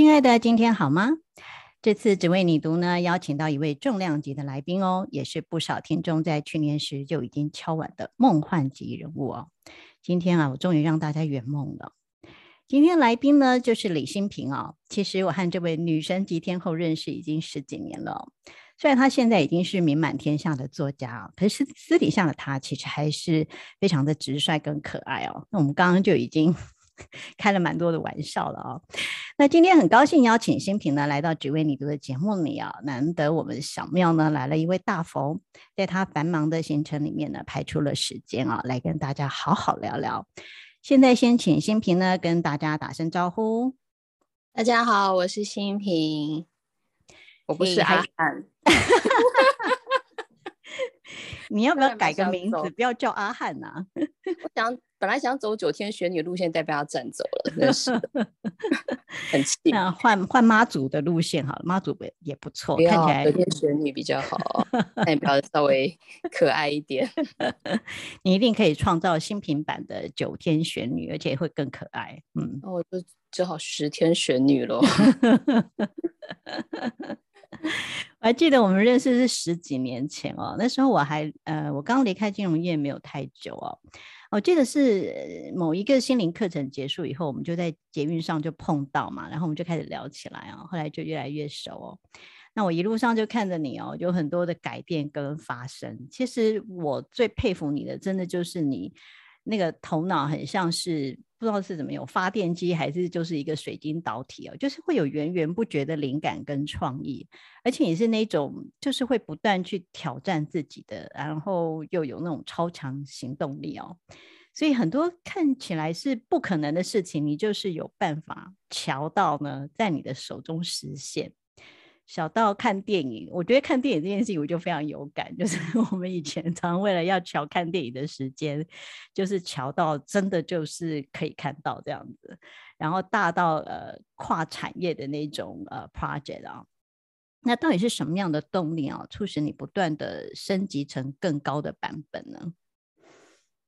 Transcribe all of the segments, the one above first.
亲爱的，今天好吗？这次只为你读呢，邀请到一位重量级的来宾哦，也是不少听众在去年时就已经敲碗的梦幻级人物哦。今天啊，我终于让大家圆梦了。今天来宾呢，就是李新平哦。其实我和这位女神级天后认识已经十几年了哦，虽然她现在已经是名满天下的作家，可是私底下的她其实还是非常的直率跟可爱哦。那我们刚刚就已经。开了蛮多的玩笑了哦，那今天很高兴邀请新平呢来到只为你读的节目里啊，难得我们小庙呢来了一位大佛，在他繁忙的行程里面呢排出了时间啊，来跟大家好好聊聊。现在先请新平呢跟大家打声招呼。大家好，我是新平，我不是阿汉。你要不要改个名字？不要叫阿汉呐、啊！我想本来想走九天玄女路线，但被他占走了，真是 很气。那换换妈祖的路线好了，妈祖也不错，看起来九天玄女比较好，代表稍微可爱一点。你一定可以创造新品版的九天玄女，而且会更可爱。嗯，那我就只好十天玄女喽。我还记得我们认识是十几年前哦，那时候我还呃，我刚离开金融业没有太久哦。我记得是某一个心灵课程结束以后，我们就在捷运上就碰到嘛，然后我们就开始聊起来哦，后来就越来越熟哦。那我一路上就看着你哦，有很多的改变跟发生。其实我最佩服你的，真的就是你那个头脑很像是。不知道是怎么有发电机，还是就是一个水晶导体哦，就是会有源源不绝的灵感跟创意，而且也是那种就是会不断去挑战自己的，然后又有那种超强行动力哦，所以很多看起来是不可能的事情，你就是有办法瞧到呢，在你的手中实现。小到看电影，我觉得看电影这件事情我就非常有感，就是 我们以前常常为了要乔看电影的时间，就是乔到真的就是可以看到这样子，然后大到呃跨产业的那种呃 project 啊，那到底是什么样的动力啊，促使你不断的升级成更高的版本呢？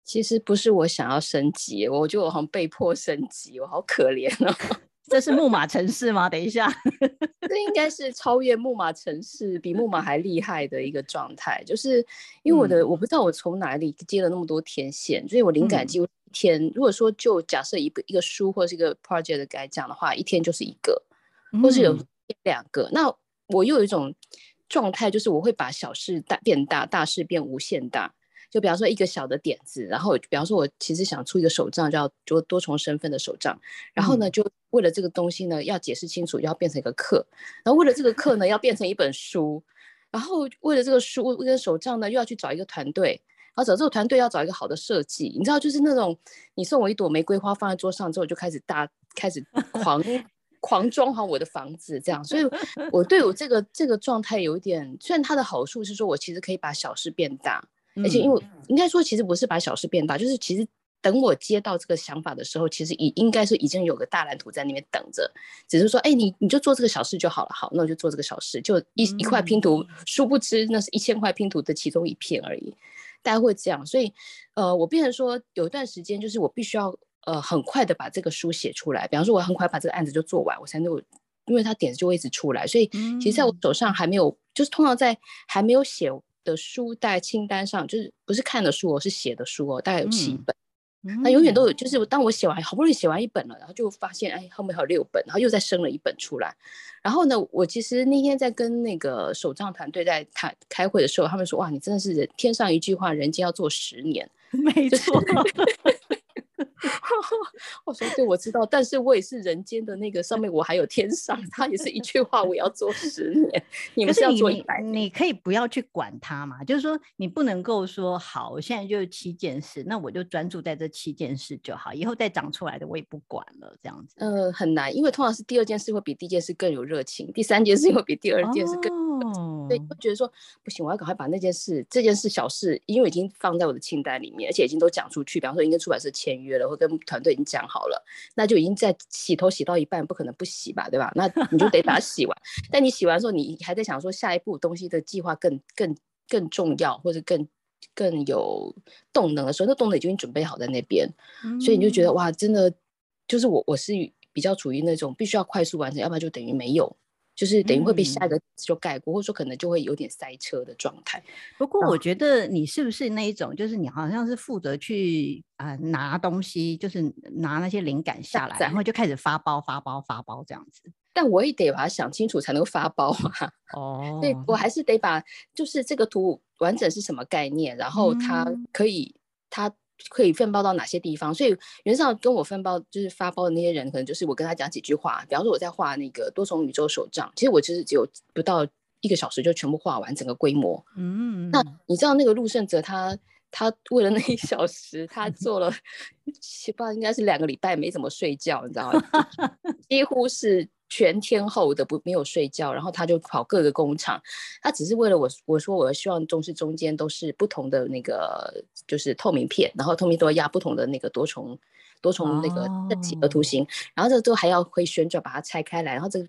其实不是我想要升级，我觉得我好像被迫升级，我好可怜哦。这是木马城市吗？等一下，这应该是超越木马城市，比木马还厉害的一个状态。就是因为我的，嗯、我不知道我从哪里接了那么多天线，所以我灵感几乎一天。嗯、如果说就假设一个一个书或是一个 project 来讲的话，一天就是一个，或是有两个。嗯、那我又有一种状态，就是我会把小事大变大，大事变无限大。就比方说一个小的点子，然后比方说我其实想出一个手账，叫做多重身份的手账，然后呢，就为了这个东西呢，要解释清楚，要变成一个课，然后为了这个课呢，要变成一本书，然后为了这个书，为了手账呢，又要去找一个团队，然后找这个团队要找一个好的设计，你知道，就是那种你送我一朵玫瑰花放在桌上之后，就开始大开始狂狂装好我的房子，这样，所以我对我这个这个状态有一点，虽然它的好处是说我其实可以把小事变大。而且，因为应该说，其实不是把小事变大，就是其实等我接到这个想法的时候，其实已应该是已经有个大蓝图在那边等着，只是说，哎，你你就做这个小事就好了，好，那我就做这个小事，就一一块拼图，殊不知那是一千块拼图的其中一片而已，大家会这样，所以，呃，我变成说有一段时间，就是我必须要呃很快的把这个书写出来，比方说我很快把这个案子就做完，我才能够，因为它点子就会一直出来，所以其实在我手上还没有，就是通常在还没有写。的书袋清单上就是不是看的书哦，是写的书哦，大概有七本。嗯、那永远都有，就是当我写完，好不容易写完一本了，然后就发现哎，后面还有六本，然后又再生了一本出来。然后呢，我其实那天在跟那个手账团队在谈开会的时候，他们说哇，你真的是天上一句话，人间要做十年。没错。我说对，我知道，但是我也是人间的那个上面，我还有天上，他也是一句话，我要做十年，你们是要做一百年。你可以不要去管他嘛，就是说你不能够说好，我现在就七件事，那我就专注在这七件事就好，以后再长出来的我也不管了，这样子。呃，很难，因为通常是第二件事会比第一件事更有热情，第三件事会比第二件事更对，会觉得说不行，我要赶快把那件事，这件事小事，因为已经放在我的清单里面，而且已经都讲出去，比方说已经跟出版社签约了，或跟团队已经讲好了，那就已经在洗头洗到一半，不可能不洗吧，对吧？那你就得把它 洗完。但你洗完之后，你还在想说下一步东西的计划更更更重要，或者更更有动能的时候，那动能已经准备好在那边，嗯、所以你就觉得哇，真的就是我我是比较处于那种必须要快速完成，要不然就等于没有。就是等于会被下一个就盖过，嗯、或者说可能就会有点塞车的状态。不过我觉得你是不是那一种，就是你好像是负责去啊、呃、拿东西，就是拿那些灵感下来，然后就开始发包、发包、发包这样子。但我也得把它想清楚才能发包啊。哦，对，我还是得把就是这个图完整是什么概念，然后它可以、嗯、它。可以分包到哪些地方？所以袁绍跟我分包就是发包的那些人，可能就是我跟他讲几句话。比方说我在画那个多重宇宙手账，其实我其实只有不到一个小时就全部画完整个规模。嗯，那你知道那个陆胜哲他他为了那一小时，他做了 不知道应该是两个礼拜没怎么睡觉，你知道吗？几乎是。全天候的不没有睡觉，然后他就跑各个工厂，他只是为了我我说我希望中式中间都是不同的那个就是透明片，然后透明都要压不同的那个多重多重那个正几何图形，哦、然后这个都还要会旋转把它拆开来，然后这个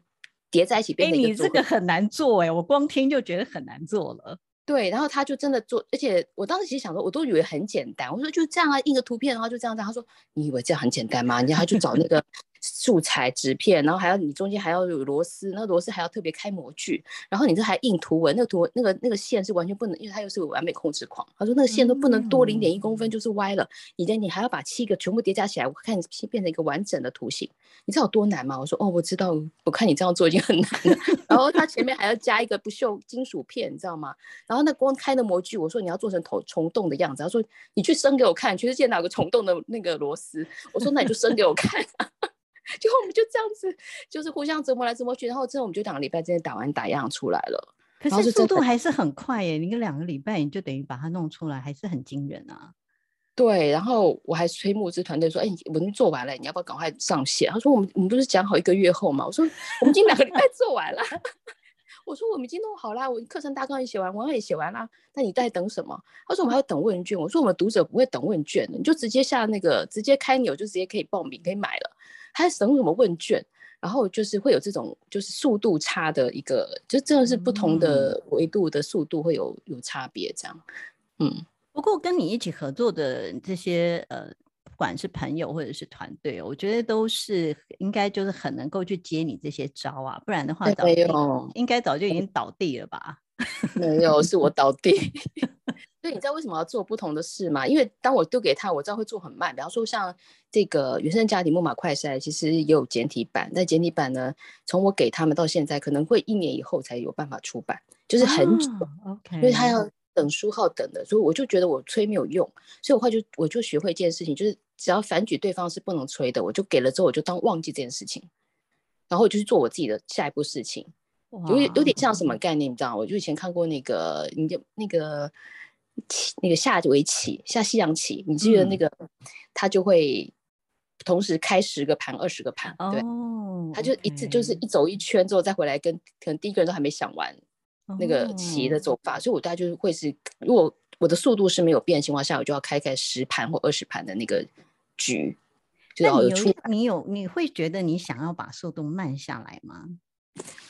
叠在一起变成一个。你这个很难做哎，我光听就觉得很难做了。对，然后他就真的做，而且我当时其实想说，我都以为很简单，我说就这样啊，印个图片，然后就这样子。他说你以为这样很简单吗？你他去找那个。素材纸片，然后还要你中间还要有螺丝，那个螺丝还要特别开模具，然后你这还印图文，那个图文那个那个线是完全不能，因为它又是个完美控制狂。他说那个线都不能多零点一公分就是歪了，你的你还要把七个全部叠加起来，我看你变成一个完整的图形，你知道有多难吗？我说哦，我知道，我看你这样做已经很难了。然后他前面还要加一个不锈金属片，你知道吗？然后那光开的模具，我说你要做成头虫洞的样子，他说你去生给我看，全世界哪有个虫洞的那个螺丝？我说那你就生给我看。就我们就这样子，就是互相折磨来折磨去，然后之后我们就两个礼拜之间打完打样出来了。可是速度还是很快耶，你个两个礼拜你就等于把它弄出来，还是很惊人啊。对，然后我还催募资团队说：“哎、欸，我们做完了，你要不要赶快上线？”他说：“我们我们不是讲好一个月后吗？”我说：“我们已经两个礼拜 做完了。”我说：“我们已经弄好了，我课程大纲也写完，文案也写完了，那你在等什么？”他说：“我们还要等问卷。”我说：“我们读者不会等问卷的，你就直接下那个，直接开钮就直接可以报名，可以买了。”还省什么问卷，然后就是会有这种就是速度差的一个，就真的是不同的维度的速度会有有差别这样。嗯，不过跟你一起合作的这些呃，不管是朋友或者是团队，我觉得都是应该就是很能够去接你这些招啊，不然的话早就应该早就已经倒地了吧？没有，是我倒地。所以你知道为什么要做不同的事吗？因为当我丢给他，我知道会做很慢。比方说像这个原生家庭木马快筛，其实也有简体版，但简体版呢，从我给他们到现在，可能会一年以后才有办法出版，就是很久。Oh, OK，因为他要等书号等的，所以我就觉得我催没有用，所以我后来就我就学会一件事情，就是只要反举对方是不能催的，我就给了之后我就当忘记这件事情，然后我就去做我自己的下一步事情。有有点像什么概念，你知道？我就以前看过那个，你就那个。棋那个下围棋下西洋棋，你记得那个，嗯、他就会同时开十个盘、二十个盘，对，哦、他就一次就是一走一圈之后再回来跟，可能第一个人都还没想完那个棋的走法，哦、所以我大概就是会是，如果我的速度是没有变的情况下，我就要开开十盘或二十盘的那个局，就要有出。你有你会觉得你想要把速度慢下来吗？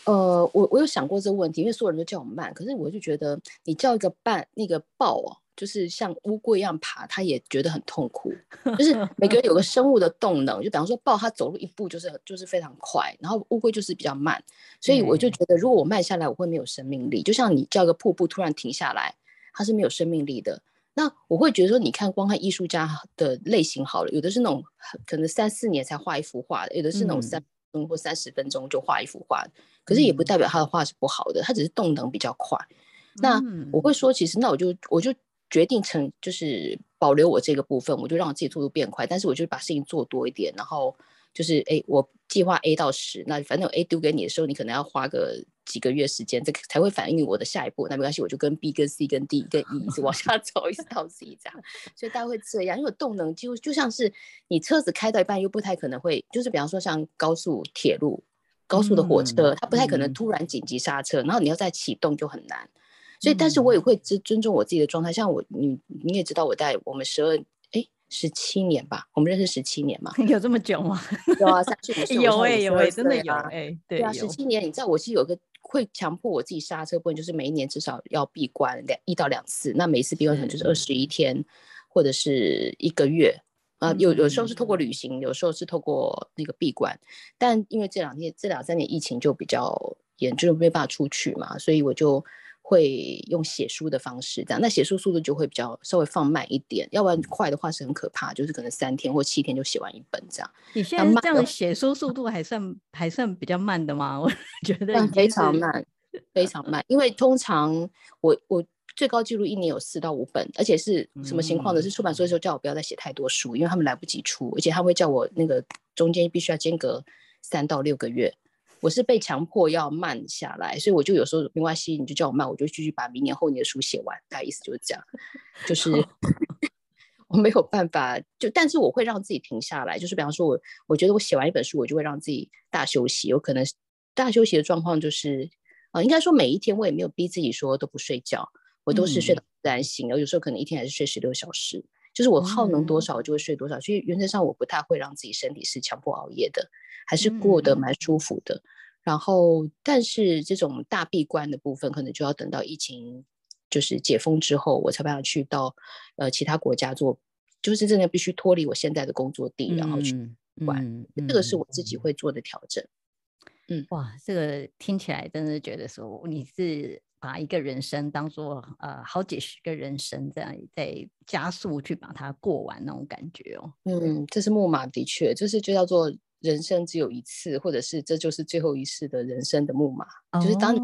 呃，我我有想过这个问题，因为所有人都叫我慢，可是我就觉得你叫一个半那个豹哦，就是像乌龟一样爬，他也觉得很痛苦。就是每个人 有个生物的动能，就比方说豹，它走路一步就是就是非常快，然后乌龟就是比较慢，所以我就觉得如果我慢下来，我会没有生命力。就像你叫一个瀑布突然停下来，它是没有生命力的。那我会觉得说，你看光看艺术家的类型好了，有的是那种可能三四年才画一幅画的，有的是那种三。嗯或三十分钟就画一幅画，可是也不代表他的画是不好的，他只是动能比较快。那我会说，其实那我就我就决定成就是保留我这个部分，我就让我自己速度变快，但是我就把事情做多一点，然后就是哎，我计划 A 到十，那反正 A 丢给你的时候，你可能要花个几个月时间，这才会反映我的下一步。那没关系，我就跟 B 跟 C 跟 D 跟 E 一直往下走，一直到 C 这样。所以大家会这样，因为动能几乎就像是你车子开到一半，又不太可能会，就是比方说像高速铁路、高速的火车，嗯、它不太可能突然紧急刹车，嗯、然后你要再启动就很难。所以，但是我也会尊尊重我自己的状态。像我，你你也知道，我在我们十二哎十七年吧，我们认识十七年嘛，有这么久吗？有啊，三十五岁 有哎有哎，真的有哎，对啊，十七年，你知道，我其实有个会强迫我自己刹车部分，就是每一年至少要闭关两一到两次，那每一次闭关可能就是二十一天或者是一个月啊，有有时候是透过旅行，有时候是透过那个闭关，但因为这两天这两三年疫情就比较严重，没办法出去嘛，所以我就。会用写书的方式，这样，那写书速度就会比较稍微放慢一点，要不然快的话是很可怕，就是可能三天或七天就写完一本这样。你现在这样写书速度还算还算比较慢的吗？我觉得非常慢，非常慢，因为通常我我最高记录一年有四到五本，而且是什么情况呢？是出版社的时候叫我不要再写太多书，因为他们来不及出，而且他会叫我那个中间必须要间隔三到六个月。我是被强迫要慢下来，所以我就有时候没关系，你就叫我慢，我就继续把明年后年的书写完。大概意思就是这样，就是 我没有办法，就但是我会让自己停下来，就是比方说我我觉得我写完一本书，我就会让自己大休息。有可能大休息的状况就是，呃，应该说每一天我也没有逼自己说都不睡觉，我都是睡到自然醒，然后有时候可能一天还是睡十六小时，就是我耗能多少我就会睡多少，所以原则上我不太会让自己身体是强迫熬夜的。还是过得蛮舒服的，嗯、然后但是这种大闭关的部分，可能就要等到疫情就是解封之后，我才办法去到呃其他国家做，就是真的必须脱离我现在的工作地，然后去玩，这个是我自己会做的调整。嗯，哇，这个听起来真的觉得说你是把一个人生当做呃好几十个人生这样在加速去把它过完那种感觉哦。嗯，这是木马的确，就是就叫做。人生只有一次，或者是这就是最后一世的人生的木马，oh. 就是当你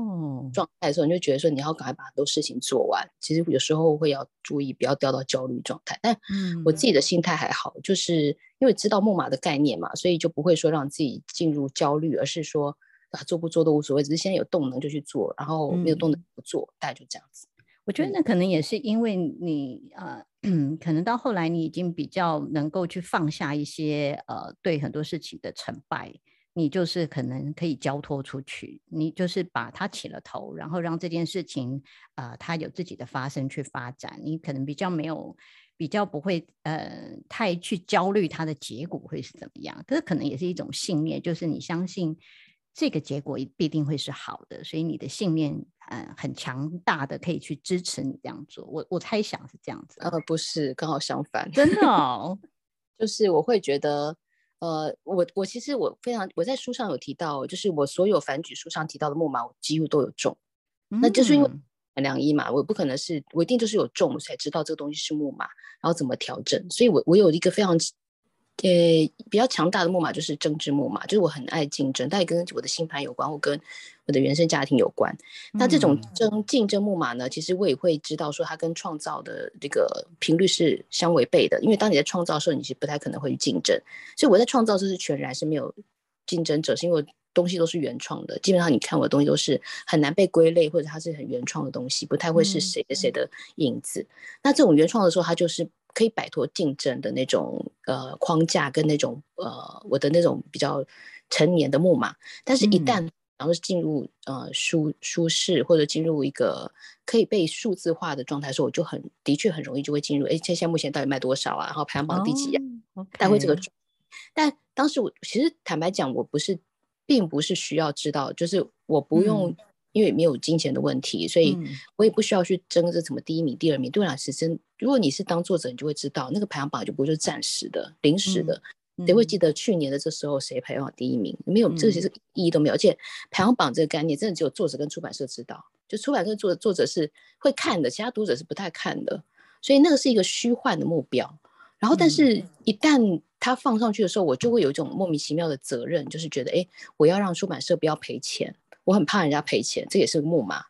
状态的时候，你就觉得说你要赶快把很多事情做完。其实有时候会要注意，不要掉到焦虑状态。但我自己的心态还好，就是因为知道木马的概念嘛，所以就不会说让自己进入焦虑，而是说啊做不做都无所谓，只是现在有动能就去做，然后没有动能不做，大概就这样子。我觉得那可能也是因为你呃。嗯，可能到后来你已经比较能够去放下一些呃，对很多事情的成败，你就是可能可以交托出去，你就是把它起了头，然后让这件事情呃，它有自己的发生去发展，你可能比较没有，比较不会呃，太去焦虑它的结果会是怎么样，可是可能也是一种信念，就是你相信。这个结果必定会是好的，所以你的信念，嗯、呃，很强大的，可以去支持你这样做。我我猜想是这样子。呃，不是，刚好相反。真的哦，就是我会觉得，呃，我我其实我非常，我在书上有提到，就是我所有反举书上提到的木马，我几乎都有中。嗯、那就是因为良医嘛，我不可能是，我一定就是有中，我才知道这个东西是木马，然后怎么调整。所以我我有一个非常。呃，比较强大的木马就是政治木马，就是我很爱竞争，但也跟我的星盘有关，或跟我的原生家庭有关。那这种争竞争木马呢，其实我也会知道说它跟创造的这个频率是相违背的，因为当你在创造的时候，你是不太可能会去竞争。所以我在创造这是全然是没有竞争者，是因为东西都是原创的，基本上你看我的东西都是很难被归类，或者它是很原创的东西，不太会是谁的谁的影子。嗯、那这种原创的时候，它就是。可以摆脱竞争的那种呃框架跟那种呃我的那种比较成年的木马，但是一旦然后进入呃舒舒适或者进入一个可以被数字化的状态的时候，我就很的确很容易就会进入哎，现在目前到底卖多少啊？然后排行榜第几呀？带回这个。但当时我其实坦白讲，我不是，并不是需要知道，就是我不用。嗯因为没有金钱的问题，所以我也不需要去争这什么第一名、第二名。对我来说，真如果你是当作者，你就会知道那个排行榜就不会是暂时的、临时的。谁会记得去年的这时候谁排行榜第一名？没有，这些是意义都没有。而且排行榜这个概念，真的只有作者跟出版社知道。就出版社作作者是会看的，其他读者是不太看的。所以那个是一个虚幻的目标。然后，但是一旦他放上去的时候，我就会有一种莫名其妙的责任，就是觉得，哎，我要让出版社不要赔钱。我很怕人家赔钱，这也是个木马。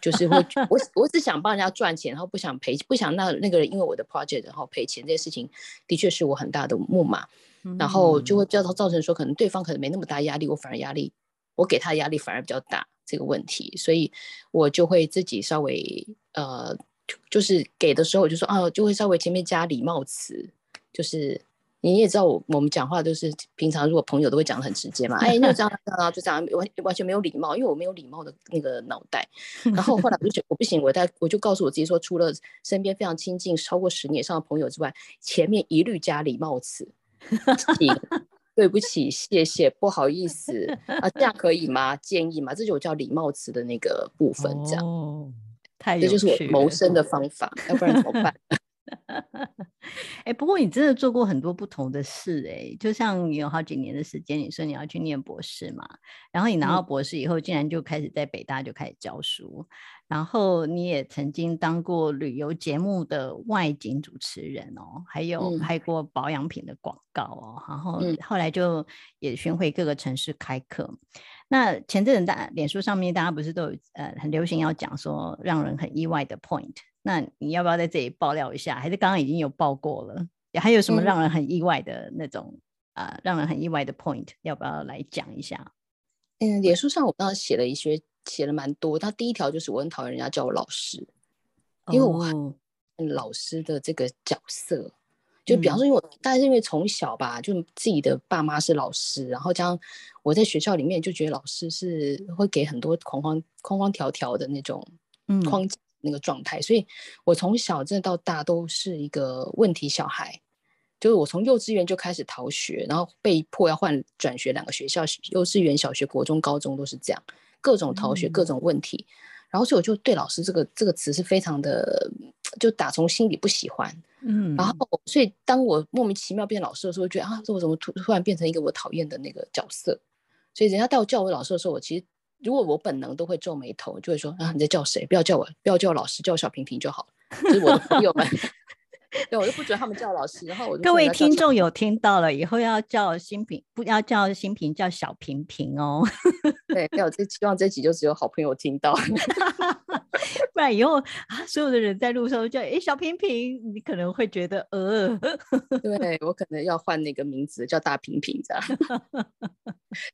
就是会 我我只想帮人家赚钱，然后不想赔，不想那那个人因为我的 project 然后赔钱，这些事情的确是我很大的木马，然后就会造造成说可能对方可能没那么大压力，我反而压力，我给他的压力反而比较大这个问题，所以我就会自己稍微呃，就是给的时候我就说啊，就会稍微前面加礼貌词，就是。你也知道我我们讲话都是平常如果朋友都会讲的很直接嘛，哎，那这样这样就这样完完全没有礼貌，因为我没有礼貌的那个脑袋。然后后来我就觉得我不行，我在我就告诉我自己说，除了身边非常亲近超过十年以上的朋友之外，前面一律加礼貌词，对不起，谢谢，不好意思啊，这样可以吗？建议吗？这就我叫礼貌词的那个部分，这样，哦、太这就是我谋生的方法，要不然怎么办？哎、欸，不过你真的做过很多不同的事哎、欸，就像你有好几年的时间，你说你要去念博士嘛，然后你拿到博士以后，竟然就开始在北大就开始教书，嗯、然后你也曾经当过旅游节目的外景主持人哦，还有拍过保养品的广告哦，然后后来就也巡回各个城市开课。那前阵子大脸书上面大家不是都有呃很流行要讲说让人很意外的 point。那你要不要在这里爆料一下？还是刚刚已经有爆过了？还有什么让人很意外的那种啊、嗯呃，让人很意外的 point？要不要来讲一下？嗯，脸书上我刚刚写了一些，写了蛮多。他第一条就是我很讨厌人家叫我老师，因为我很老师的这个角色，哦、就比方说，因为我大概是因为从小吧，就自己的爸妈是老师，然后这样我在学校里面就觉得老师是会给很多框框框框条条的那种框架。嗯那个状态，所以我从小真的到大都是一个问题小孩，就是我从幼稚园就开始逃学，然后被迫要换转学两个学校，幼稚园、小学、国中、高中都是这样，各种逃学，各种问题，嗯、然后所以我就对老师这个这个词是非常的，就打从心里不喜欢，嗯，然后所以当我莫名其妙变老师的时候，觉得啊，这我怎么突突然变成一个我讨厌的那个角色？所以人家带我叫我老师的时候，我其实。如果我本能都会皱眉头，就会说啊，你在叫谁？不要叫我，不要叫我老师，叫我小平平就好。就是我的朋友们，对，我就不准他们叫老师。然后我各位听众有听到了，以后要叫新平，不要叫新平，叫小平平哦。对，要这希望这集就只有好朋友听到。不然以后啊，所有的人在路上都叫哎小平平，你可能会觉得呃，对我可能要换那个名字叫大平平这样。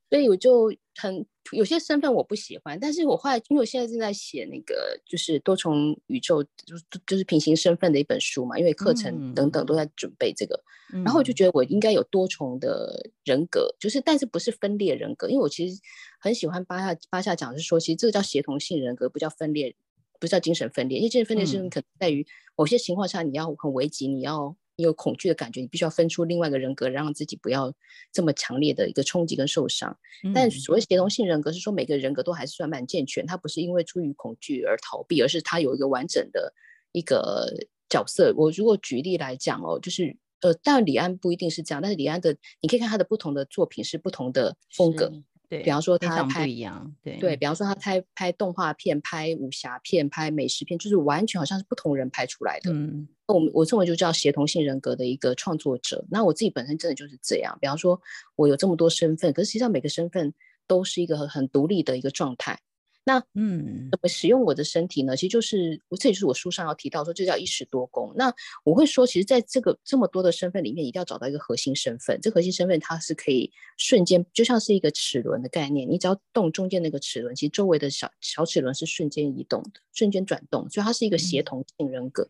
所以我就很有些身份我不喜欢，但是我后来因为我现在正在写那个就是多重宇宙，就是就是平行身份的一本书嘛，因为课程等等都在准备这个，嗯、然后我就觉得我应该有多重的人格，就是但是不是分裂人格，因为我其实很喜欢巴夏巴夏讲是说，其实这个叫协同性人格，不叫分裂。不叫精神分裂，因为精神分裂是可能在于某些情况下，你要很危急，你要你有恐惧的感觉，你必须要分出另外一个人格，让自己不要这么强烈的一个冲击跟受伤。嗯、但所谓协同性人格是说，每个人格都还是算蛮健全，他不是因为出于恐惧而逃避，而是他有一个完整的一个角色。我如果举例来讲哦，就是呃，当然李安不一定是这样，但是李安的你可以看他的不同的作品是不同的风格。对，比方说他拍不一样，对对，比方说他拍拍动画片、拍武侠片、拍美食片，就是完全好像是不同人拍出来的。嗯，我我称为就叫协同性人格的一个创作者。那我自己本身真的就是这样。比方说，我有这么多身份，可是实际上每个身份都是一个很很独立的一个状态。那嗯，怎么使用我的身体呢？其实就是我，这也是我书上要提到说，这叫一石多功。那我会说，其实在这个这么多的身份里面，一定要找到一个核心身份。这核心身份它是可以瞬间，就像是一个齿轮的概念，你只要动中间那个齿轮，其实周围的小小齿轮是瞬间移动的，瞬间转动，所以它是一个协同性人格。嗯、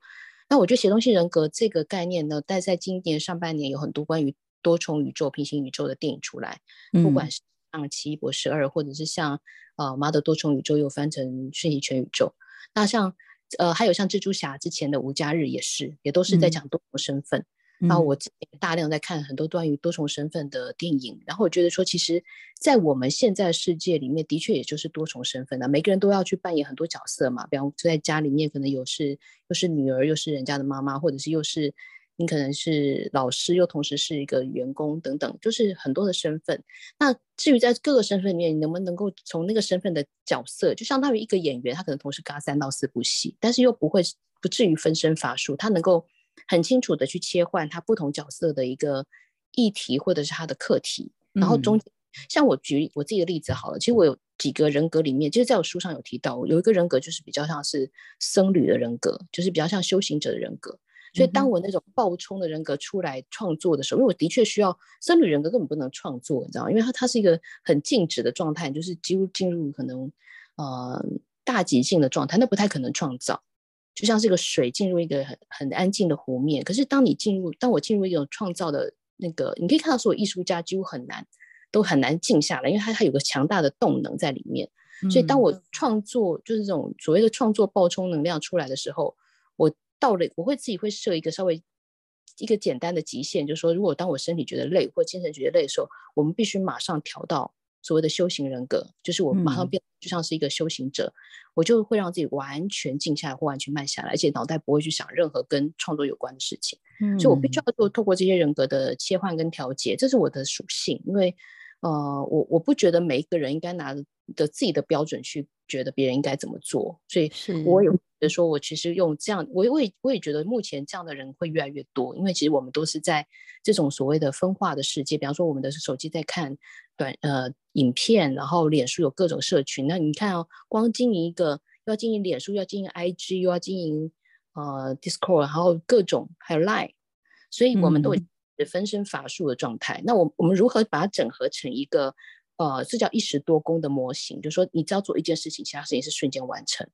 那我觉得协同性人格这个概念呢，但在今年上半年有很多关于多重宇宙、平行宇宙的电影出来，不管是像《奇异博士二》，或者是像。呃，妈的多重宇宙又翻成瞬息全宇宙。那像呃，还有像蜘蛛侠之前的无家日也是，也都是在讲多重身份。然后、嗯、我大量在看很多关于多重身份的电影，然后我觉得说，其实，在我们现在世界里面，的确也就是多重身份的，每个人都要去扮演很多角色嘛。比方说在家里面，可能有是又是女儿，又是人家的妈妈，或者是又是。你可能是老师，又同时是一个员工，等等，就是很多的身份。那至于在各个身份里面，你能不能够从那个身份的角色，就相当于一个演员，他可能同时嘎三到四部戏，但是又不会不至于分身乏术，他能够很清楚的去切换他不同角色的一个议题或者是他的课题。然后中像我举我自己的例子好了，其实我有几个人格里面，就是在我书上有提到，有一个人格就是比较像是僧侣的人格，就是比较像修行者的人格。所以当我那种暴冲的人格出来创作的时候，因为我的确需要僧侣人格根本不能创作，你知道吗？因为它它是一个很静止的状态，就是几乎进入可能呃大极性的状态，那不太可能创造。就像这个水进入一个很很安静的湖面，可是当你进入，当我进入一种创造的那个，你可以看到所有艺术家几乎很难，都很难静下来，因为它它有个强大的动能在里面。所以当我创作，就是这种所谓的创作爆冲能量出来的时候，我到了，我会自己会设一个稍微一个简单的极限，就是说，如果当我身体觉得累或精神觉得累的时候，我们必须马上调到。所谓的修行人格，就是我马上变就像是一个修行者，嗯、我就会让自己完全静下来或完全慢下来，而且脑袋不会去想任何跟创作有关的事情。嗯，所以我必须要做透过这些人格的切换跟调节，这是我的属性。因为呃，我我不觉得每一个人应该拿着自己的标准去觉得别人应该怎么做，所以我有。比如说，我其实用这样，我我也我也觉得目前这样的人会越来越多，因为其实我们都是在这种所谓的分化的世界。比方说，我们的手机在看短呃影片，然后脸书有各种社群。那你看哦，光经营一个，要经营脸书，要经营 IG，又要经营呃 Discord，然后各种还有 Line，所以我们都有分身乏术的状态。嗯、那我我们如何把它整合成一个呃这叫一石多功的模型？就是说，你只要做一件事情，其他事情是瞬间完成。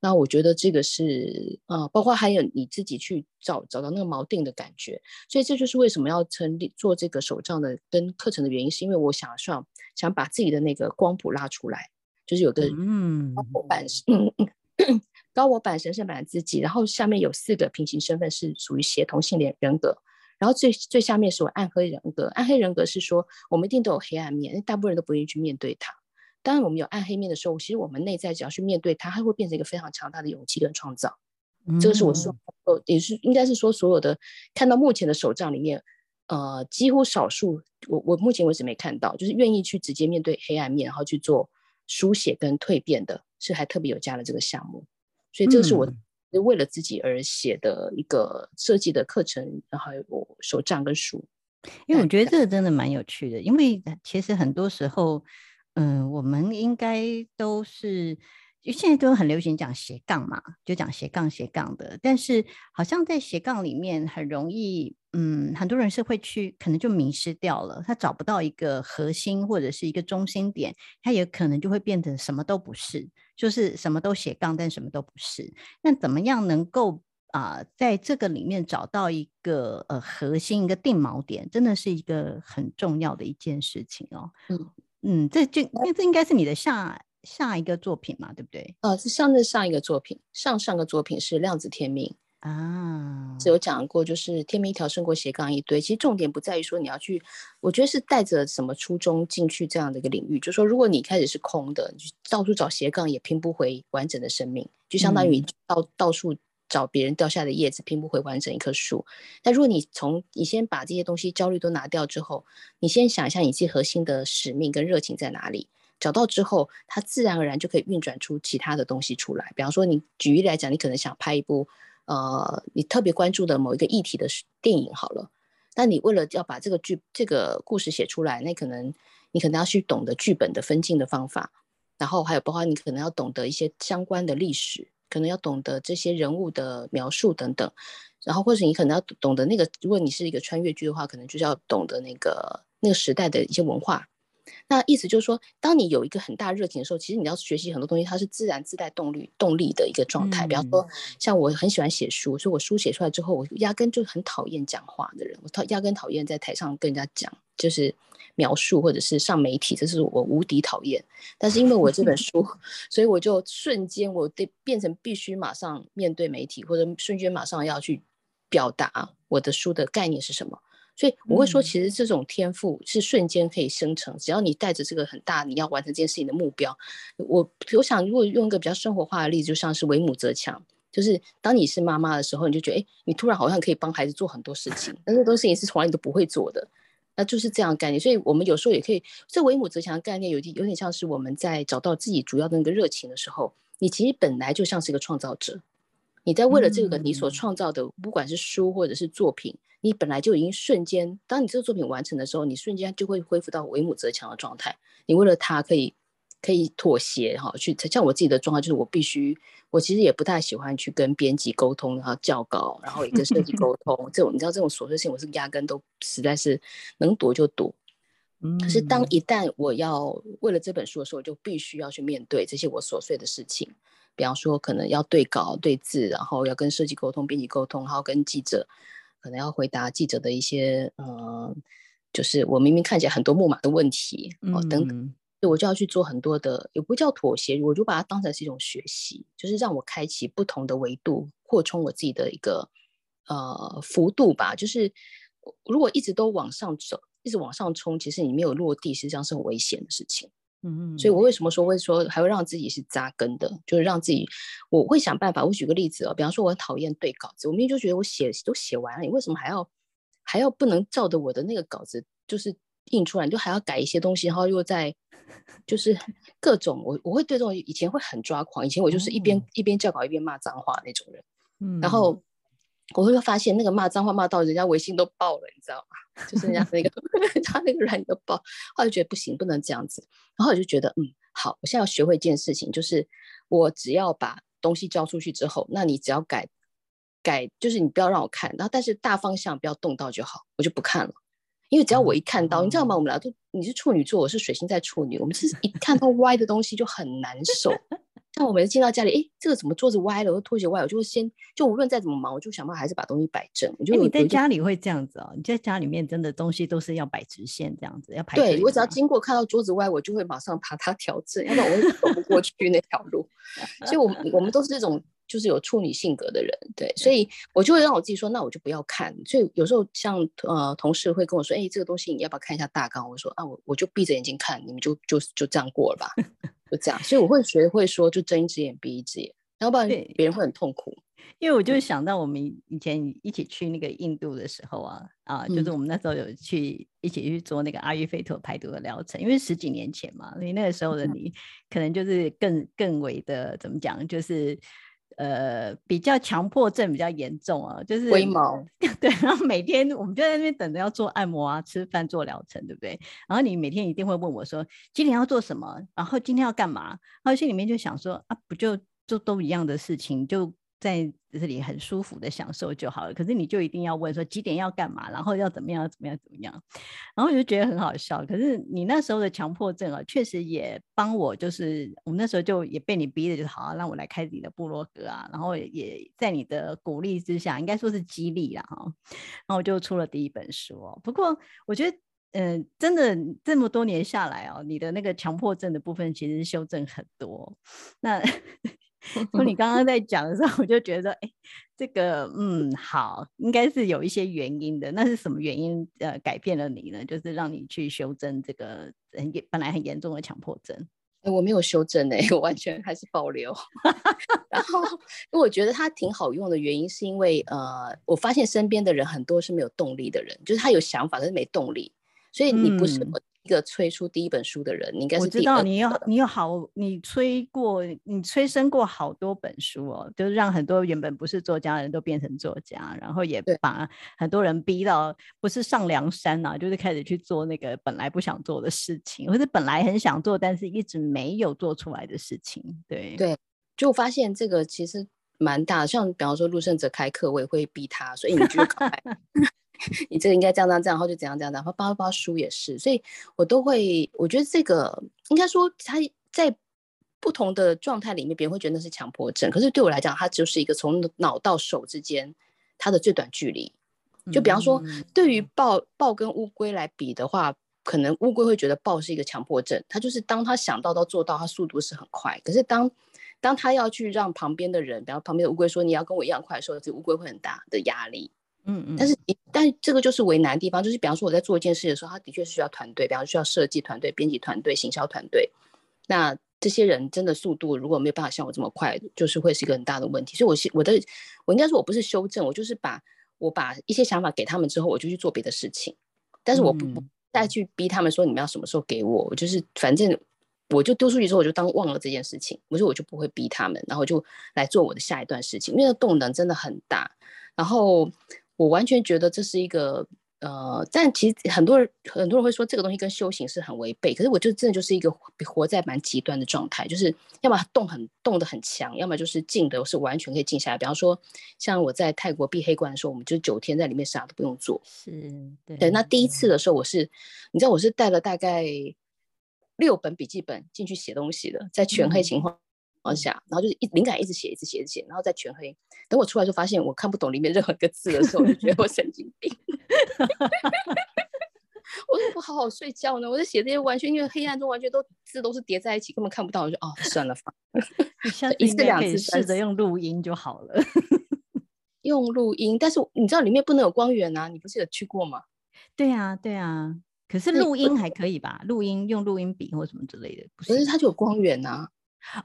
那我觉得这个是，呃，包括还有你自己去找找到那个锚定的感觉，所以这就是为什么要成立做这个手账的跟课程的原因，是因为我想说想把自己的那个光谱拉出来，就是有个嗯高我版嗯嗯 高我版神圣版自己，然后下面有四个平行身份是属于协同性人人格，然后最最下面是我暗黑人格，暗黑人格是说我们一定都有黑暗面，大部分人都不愿意去面对它。当然，我们有暗黑面的时候，其实我们内在只要去面对它，它会变成一个非常强大的勇气跟创造。嗯、这个是我说，呃，也是应该是说，所有的看到目前的手账里面，呃，几乎少数，我我目前为止没看到，就是愿意去直接面对黑暗面，然后去做书写跟蜕变的，是还特别有加了这个项目。所以这个是我为了自己而写的一个设计的课程，然后还有手账跟书。因为我觉得这个真的蛮有趣的，因为其实很多时候。嗯，我们应该都是，现在都很流行讲斜杠嘛，就讲斜杠斜杠的。但是好像在斜杠里面很容易，嗯，很多人是会去，可能就迷失掉了，他找不到一个核心或者是一个中心点，他也可能就会变成什么都不是，就是什么都斜杠，但什么都不是。那怎么样能够啊、呃，在这个里面找到一个呃核心，一个定锚点，真的是一个很重要的一件事情哦。嗯。嗯，这就那这应该是你的下下一个作品嘛，对不对？呃，是上的上一个作品，上上个作品是量子天命啊，是有讲过，就是天命一条胜过斜杠一堆。其实重点不在于说你要去，我觉得是带着什么初衷进去这样的一个领域，就是说如果你开始是空的，你就到处找斜杠也拼不回完整的生命，就相当于你到、嗯、到处找别人掉下的叶子拼不回完整一棵树。但如果你从你先把这些东西焦虑都拿掉之后，你先想一下你自己核心的使命跟热情在哪里，找到之后，它自然而然就可以运转出其他的东西出来。比方说，你举例来讲，你可能想拍一部呃你特别关注的某一个议题的电影好了，但你为了要把这个剧这个故事写出来，那可能你可能要去懂得剧本的分镜的方法，然后还有包括你可能要懂得一些相关的历史。可能要懂得这些人物的描述等等，然后或者你可能要懂得那个，如果你是一个穿越剧的话，可能就是要懂得那个那个时代的一些文化。那意思就是说，当你有一个很大热情的时候，其实你要学习很多东西，它是自然自带动力动力的一个状态。比方说，像我很喜欢写书，所以我书写出来之后，我压根就很讨厌讲话的人，我讨压根讨厌在台上跟人家讲，就是。描述或者是上媒体，这是我无敌讨厌。但是因为我这本书，所以我就瞬间我得变成必须马上面对媒体，或者瞬间马上要去表达我的书的概念是什么。所以我会说，其实这种天赋是瞬间可以生成，只要你带着这个很大你要完成这件事情的目标。我我想如果用一个比较生活化的例子，就像是为母则强，就是当你是妈妈的时候，你就觉得哎，你突然好像可以帮孩子做很多事情，但是很多事情是从来你都不会做的。那就是这样的概念，所以我们有时候也可以，这为母则强的概念有点有点像是我们在找到自己主要的那个热情的时候，你其实本来就像是一个创造者，你在为了这个你所创造的，不管是书或者是作品，你本来就已经瞬间，当你这个作品完成的时候，你瞬间就会恢复到为母则强的状态，你为了他可以可以妥协哈，去像我自己的状态，就是我必须，我其实也不太喜欢去跟编辑沟通，然后校稿，然后也跟设计沟通，这种你知道这种琐碎性，我是压根都实在是能躲就躲。可是当一旦我要为了这本书的时候，我就必须要去面对这些我琐碎的事情，比方说可能要对稿对字，然后要跟设计沟通、编辑沟通，然后跟记者，可能要回答记者的一些呃，就是我明明看起来很多木马的问题哦等等。我就要去做很多的，也不叫妥协，我就把它当成是一种学习，就是让我开启不同的维度，扩充我自己的一个呃幅度吧。就是如果一直都往上走，一直往上冲，其实你没有落地，实际上是很危险的事情。嗯嗯。所以我为什么说会说还会让自己是扎根的，就是让自己我会想办法。我举个例子哦，比方说我很讨厌对稿子，我明明就觉得我写都写完了，你为什么还要还要不能照着我的那个稿子就是印出来，你就还要改一些东西，然后又在。就是各种我我会对这种以前会很抓狂，以前我就是一边、嗯、一边校稿一边骂脏话那种人，嗯，然后我会发现那个骂脏话骂到人家微信都爆了，你知道吗？就是人家那个 他那个软的包，后来就觉得不行，不能这样子，然后我就觉得嗯好，我现在要学会一件事情，就是我只要把东西交出去之后，那你只要改改，就是你不要让我看，然后但是大方向不要动到就好，我就不看了。因为只要我一看到，嗯、你知道吗？我们俩都你是处女座，我是水星在处女，我们是一看到歪的东西就很难受。像我每次进到家里，哎，这个怎么桌子歪了，或拖鞋歪了，我就会先就无论再怎么忙，我就想办法还是把东西摆正。我觉得你在家里会这样子哦？你在家里面真的东西都是要摆直线这样子，要排。对，我只要经过看到桌子歪，我就会马上把它 调正，要不然我会走不过去 那条路。所以我们我们都是这种。就是有处女性格的人，对，所以我就会让我自己说，那我就不要看。所以有时候像呃同事会跟我说，哎、欸，这个东西你要不要看一下大纲？我说啊，我我就闭着眼睛看，你们就就就这样过了吧，就这样。所以我会学会说，就睁一只眼闭一只眼，要不然别人会很痛苦。因为我就想到我们以前一起去那个印度的时候啊啊，就是我们那时候有去一起去做那个阿育吠陀排毒的疗程，因为十几年前嘛，你那个时候的你可能就是更更为的怎么讲，就是。呃，比较强迫症比较严重啊，就是龟毛。对，然后每天我们就在那边等着要做按摩啊、吃饭、做疗程，对不对？然后你每天一定会问我说，今天要做什么？然后今天要干嘛？然后心里面就想说啊，不就就都一样的事情就。在这里很舒服的享受就好了，可是你就一定要问说几点要干嘛，然后要怎么样怎么样怎么样，然后我就觉得很好笑。可是你那时候的强迫症啊，确实也帮我，就是我那时候就也被你逼的，就是好啊，让我来开你的部落格啊，然后也在你的鼓励之下，应该说是激励啦哈，然后我就出了第一本书哦。不过我觉得，嗯、真的这么多年下来哦，你的那个强迫症的部分其实修正很多。那。从你刚刚在讲的时候，我就觉得，哎，这个，嗯，好，应该是有一些原因的。那是什么原因？呃，改变了你呢？就是让你去修正这个很本来很严重的强迫症。我没有修正哎，我完全还是保留。然后，因为我觉得它挺好用的原因，是因为呃，我发现身边的人很多是没有动力的人，就是他有想法，但是没动力。所以你不是我。嗯一个催出第一本书的人，你应该是。我知道你有你有好，你催过，你催生过好多本书哦，就是让很多原本不是作家的人都变成作家，然后也把很多人逼到不是上梁山啊，就是开始去做那个本来不想做的事情，或者本来很想做，但是一直没有做出来的事情。对对，就发现这个其实蛮大，像比方说陆胜哲开课，我也会逼他，所以你就。你这个应该这样这样这样，然后就怎样怎样，然后包包书也是，所以我都会，我觉得这个应该说他在不同的状态里面，别人会觉得那是强迫症，可是对我来讲，它就是一个从脑到手之间它的最短距离。就比方说，对于豹豹跟乌龟来比的话，可能乌龟会觉得豹是一个强迫症，它就是当他想到到做到，它速度是很快，可是当当他要去让旁边的人，比方旁边的乌龟说你要跟我一样快的时候，这乌龟会很大的压力。嗯嗯，但是但这个就是为难的地方，就是比方说我在做一件事的时候，他的确是需要团队，比方说需要设计团队、编辑团队、行销团队。那这些人真的速度如果没有办法像我这么快，就是会是一个很大的问题。所以我，我我的我应该说我不是修正，我就是把我把一些想法给他们之后，我就去做别的事情。但是我不不再去逼他们说你们要什么时候给我，我就是反正我就丢出去之后，我就当忘了这件事情。我说我就不会逼他们，然后就来做我的下一段事情，因为动能真的很大。然后。我完全觉得这是一个呃，但其实很多人很多人会说这个东西跟修行是很违背，可是我就真的就是一个活在蛮极端的状态，就是要么动很动的很强，要么就是静的是完全可以静下来。比方说，像我在泰国闭黑关的时候，我们就九天在里面啥都不用做。是，对。对，那第一次的时候，我是你知道我是带了大概六本笔记本进去写东西的，在全黑情况下，然后就是一灵感一直写，一直写，一直写，然后再全黑。等我出来就发现我看不懂里面任何一个字的时候，我就觉得我神经病。我说不好好睡觉呢，我在写这些完全因为黑暗中完全都字都是叠在一起，根本看不到。我就哦，算了吧，一次两次试着用录音就好了。用录音，但是你知道里面不能有光源啊？你不是有去过吗？对啊，对啊。可是录音还可以吧？录音用录音笔或什么之类的，不是它就有光源啊。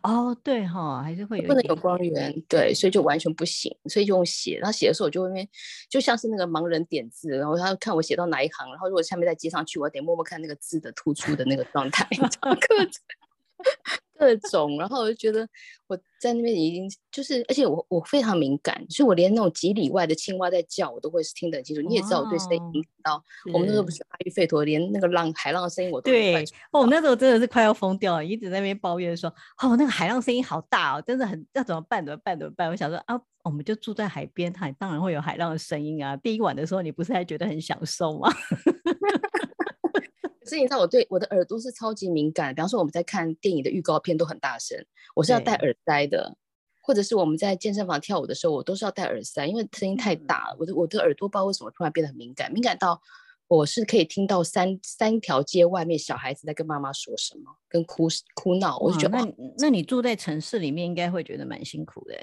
哦，对哈，还是会有不能有光源，对，所以就完全不行，所以就用写。然后写的时候，我就会就像是那个盲人点字，然后他看我写到哪一行，然后如果下面再接上去，我得默默看那个字的突出的那个状态。各种，然后我就觉得我在那边已经就是，而且我我非常敏感，所以我连那种几里外的青蛙在叫，我都会是听得很清楚。你也知道我对声音敏感到，我们那时候不是阿育吠陀，连那个浪海浪的声音我都对哦，那时候真的是快要疯掉了，一直在那边抱怨说，哦，那个海浪声音好大哦，真的很要怎么办？怎么办？怎么办？我想说啊，我们就住在海边，海当然会有海浪的声音啊。第一晚的时候，你不是还觉得很享受吗？所以你知道我对我的耳朵是超级敏感，比方说我们在看电影的预告片都很大声，我是要戴耳塞的，或者是我们在健身房跳舞的时候，我都是要戴耳塞，因为声音太大了，我的我的耳朵不知道为什么突然变得很敏感，敏感到我是可以听到三三条街外面小孩子在跟妈妈说什么，跟哭哭闹，我就觉得那那你住在城市里面应该会觉得蛮辛苦的。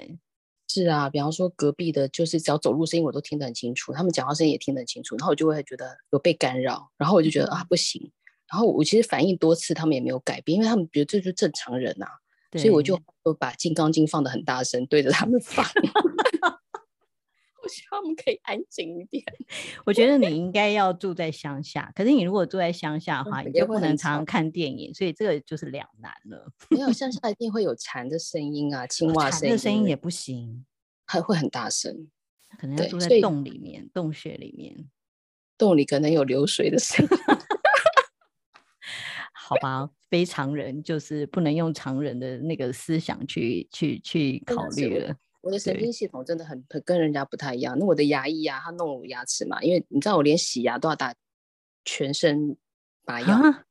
是啊，比方说隔壁的，就是只要走路声音我都听得很清楚，他们讲话声音也听得很清楚，然后我就会觉得有被干扰，然后我就觉得、嗯、啊不行。然后我其实反应多次，他们也没有改变，因为他们觉得这就是正常人呐、啊，所以我就就把《金刚经》放的很大声，对着他们放。我希望他们可以安静一点。我觉得你应该要住在乡下，可是你如果住在乡下的话，你就不能常常看电影，所以这个就是两难了。没有乡 下一定会有蝉的声音啊，青蛙声音，的声音也不行，还会很大声。可能要住在洞里面，洞穴里面，洞里可能有流水的声音。好吧，非常人就是不能用常人的那个思想去去去考虑了。我的神经系统真的很很跟人家不太一样。那我的牙医啊，他弄我牙齿嘛，因为你知道我连洗牙都要打全身麻药，啊，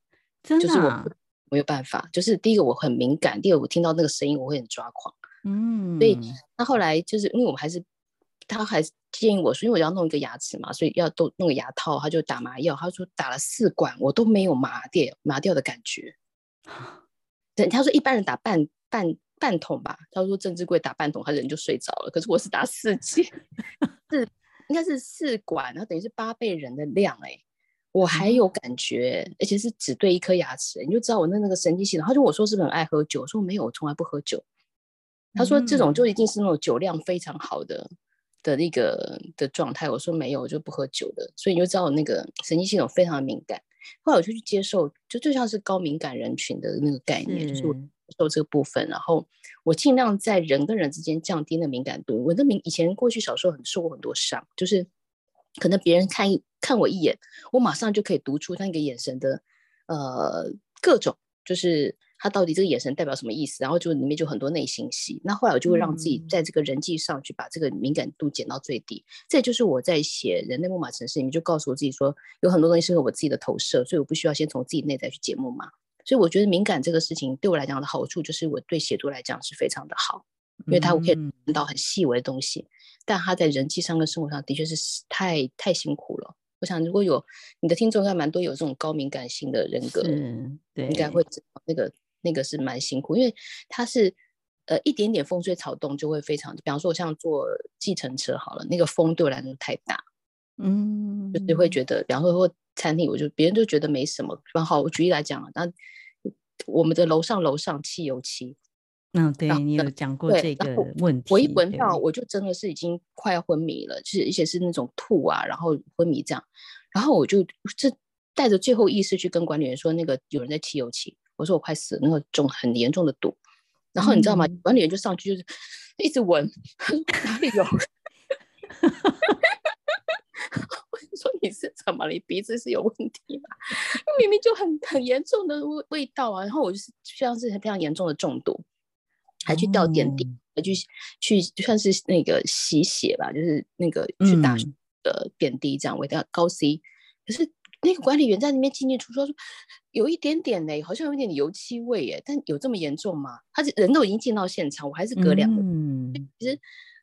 真的，啊，就是我没有办法。就是第一个我很敏感，第二个我听到那个声音我会很抓狂。嗯，所以那后来就是因为我们还是。他还建议我说，因为我要弄一个牙齿嘛，所以要都弄个牙套，他就打麻药。他说打了四管，我都没有麻掉麻掉的感觉。对，他说一般人打半半半桶吧，他说郑志贵打半桶，他人就睡着了。可是我是打四剂，是 应该是四管，然后等于是八倍人的量哎、欸，我还有感觉，嗯、而且是只对一颗牙齿，你就知道我那那个神经系统。他就我说是不是很爱喝酒？我说没有，我从来不喝酒。他说这种就一定是那种酒量非常好的。的那个的状态，我说没有，我就不喝酒的，所以你就知道我那个神经系统非常的敏感。后来我就去接受，就就像是高敏感人群的那个概念，就是我接受这个部分，然后我尽量在人跟人之间降低那敏感度。我的敏以前过去小时候很受过很多伤，就是可能别人看一看我一眼，我马上就可以读出他那个眼神的呃各种就是。他到底这个眼神代表什么意思？然后就里面就很多内心戏。那后来我就会让自己在这个人际上去把这个敏感度减到最低。嗯、这就是我在写《人类木马城市》里面就告诉我自己说，有很多东西是我自己的投射，所以我不需要先从自己内在去解木马。所以我觉得敏感这个事情对我来讲的好处，就是我对写作来讲是非常的好，因为它我可以听到很细微的东西。但他在人际上跟生活上的确是太太辛苦了。我想如果有你的听众，应该蛮多有这种高敏感性的人格，对，应该会知道那个。那个是蛮辛苦，因为它是呃一点点风吹草动就会非常，比方说我像坐计程车好了，那个风对我来说太大，嗯，就是会觉得，比方说或餐厅，我就别人就觉得没什么。比方好，我举例来讲啊，那我们的楼上楼上汽油漆，嗯，对你有讲过这个问题，我一闻到我就真的是已经快要昏迷了，就是而且是那种吐啊，然后昏迷这样，然后我就这带着最后意识去跟管理员说，那个有人在汽油漆。我说我快死了，那个重很严重的毒，然后你知道吗？嗯、管理员就上去就是一直闻，哪里有？我说你是怎么了？你鼻子是有问题吗？明明就很很严重的味味道啊！然后我就是像是非常严重的中毒，还去吊点滴，嗯、还去去就算是那个洗血吧，就是那个去打的点滴这样，我要高 C，可是。那个管理员在那边进进出出说，有一点点呢，好像有一点点油漆味耶，但有这么严重吗？他人都已经进到现场，我还是隔两个。嗯，其实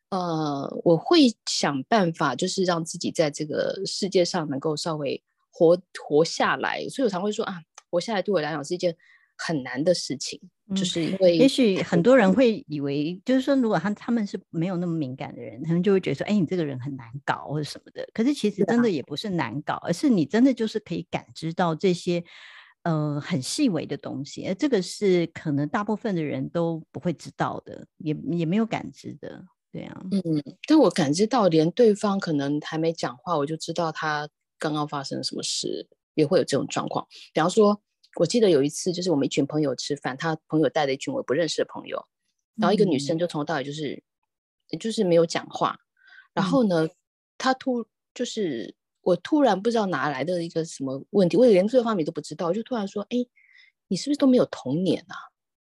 呃，我会想办法，就是让自己在这个世界上能够稍微活活下来。所以我常会说啊，活下来对我来讲是一件很难的事情。就是因为，也许很多人会以为，就是说，如果他他们是没有那么敏感的人，他们就会觉得说，哎，你这个人很难搞或者什么的。可是其实真的也不是难搞，而是你真的就是可以感知到这些呃很细微的东西，而这个是可能大部分的人都不会知道的，也也没有感知的，对啊。嗯，但我感知到，连对方可能还没讲话，我就知道他刚刚发生了什么事，也会有这种状况。比方说。我记得有一次，就是我们一群朋友吃饭，他朋友带了一群我不认识的朋友，然后一个女生就从头到尾就是，嗯、就是没有讲话。然后呢，她突就是我突然不知道哪来的一个什么问题，我连这个方面都不知道，我就突然说：“哎，你是不是都没有童年啊？”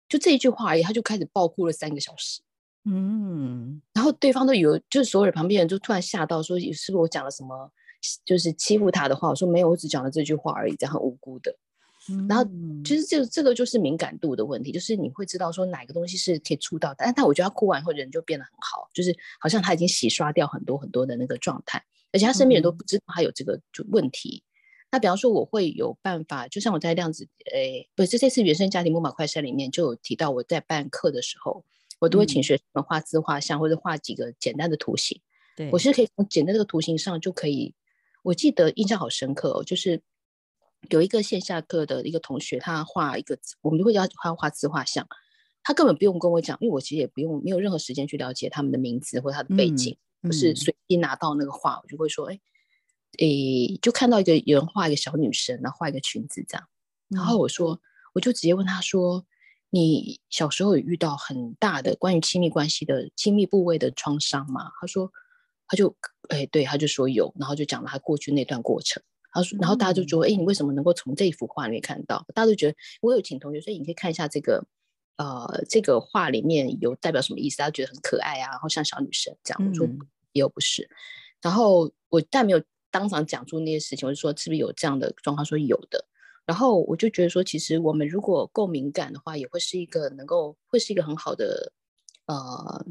就这一句话而已，她就开始爆哭了三个小时。嗯，然后对方都以为，就是所有人旁边人就突然吓到，说：“是不是我讲了什么，就是欺负他的话？”我说：“没有，我只讲了这句话而已，这样很无辜的。”然后其实这个这个就是敏感度的问题，就是你会知道说哪个东西是可以触到的，但但我觉得他哭完以后人就变得很好，就是好像他已经洗刷掉很多很多的那个状态，而且他身边人都不知道他有这个就问题。那比方说我会有办法，就像我在量子，诶，不是这次原生家庭木马快筛里面就有提到，我在办课的时候，我都会请学生们画自画像或者画几个简单的图形。对，我是可以从简单这个图形上就可以，我记得印象好深刻哦，就是。有一个线下课的一个同学，他画一个，我们就会叫他画自画像，他根本不用跟我讲，因为我其实也不用，没有任何时间去了解他们的名字或他的背景，就、嗯、是随机拿到那个画，我就会说，哎，诶，就看到一个有人画一个小女生，然后画一个裙子这样，然后我说，我就直接问他说，你小时候有遇到很大的关于亲密关系的亲密部位的创伤吗？他说，他就，哎，对，他就说有，然后就讲了他过去那段过程。然后，然后大家就觉得，哎，你为什么能够从这一幅画里面看到？大家都觉得，我有请同学所以，你可以看一下这个，呃，这个画里面有代表什么意思？大家觉得很可爱啊，然后像小女生这样。我说也有不是。然后我但没有当场讲出那些事情，我就说是不是有这样的状况？说有的。然后我就觉得说，其实我们如果够敏感的话，也会是一个能够，会是一个很好的，呃，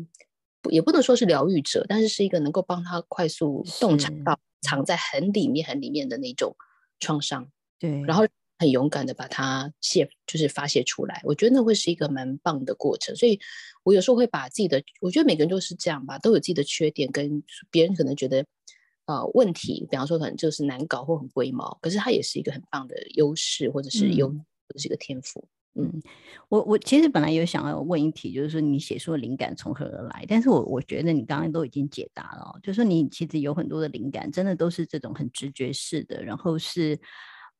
也不能说是疗愈者，但是是一个能够帮他快速洞察到。藏在很里面、很里面的那种创伤，对，然后很勇敢的把它泄，就是发泄出来。我觉得那会是一个蛮棒的过程。所以我有时候会把自己的，我觉得每个人都是这样吧，都有自己的缺点，跟别人可能觉得呃问题，比方说可能就是难搞或很龟毛，可是它也是一个很棒的优势，或者是优，嗯、或者是一个天赋。嗯，我我其实本来有想要问一题，就是说你写书的灵感从何而来？但是我我觉得你刚刚都已经解答了，就是说你其实有很多的灵感，真的都是这种很直觉式的，然后是，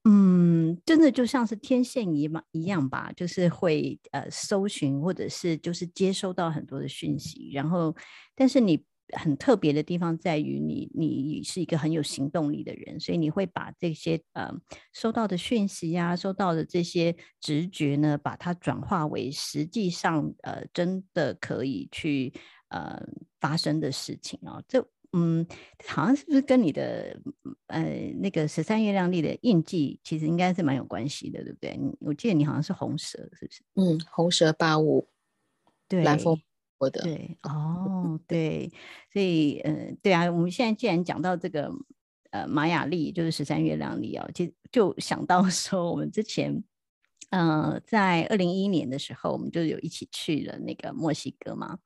嗯，真的就像是天线一样一样吧，就是会呃搜寻或者是就是接收到很多的讯息，然后但是你。很特别的地方在于你，你是一个很有行动力的人，所以你会把这些呃收到的讯息呀、啊，收到的这些直觉呢，把它转化为实际上呃真的可以去呃发生的事情哦。这嗯，好像是不是跟你的呃那个十三月亮历的印记其实应该是蛮有关系的，对不对？我记得你好像是红蛇，是不是？嗯，红蛇八五，对，蓝风。对 哦，对，所以呃，对啊，我们现在既然讲到这个呃玛雅历，就是十三月亮历哦，就就想到 说，我们之前呃在二零一一年的时候，我们就有一起去了那个墨西哥嘛。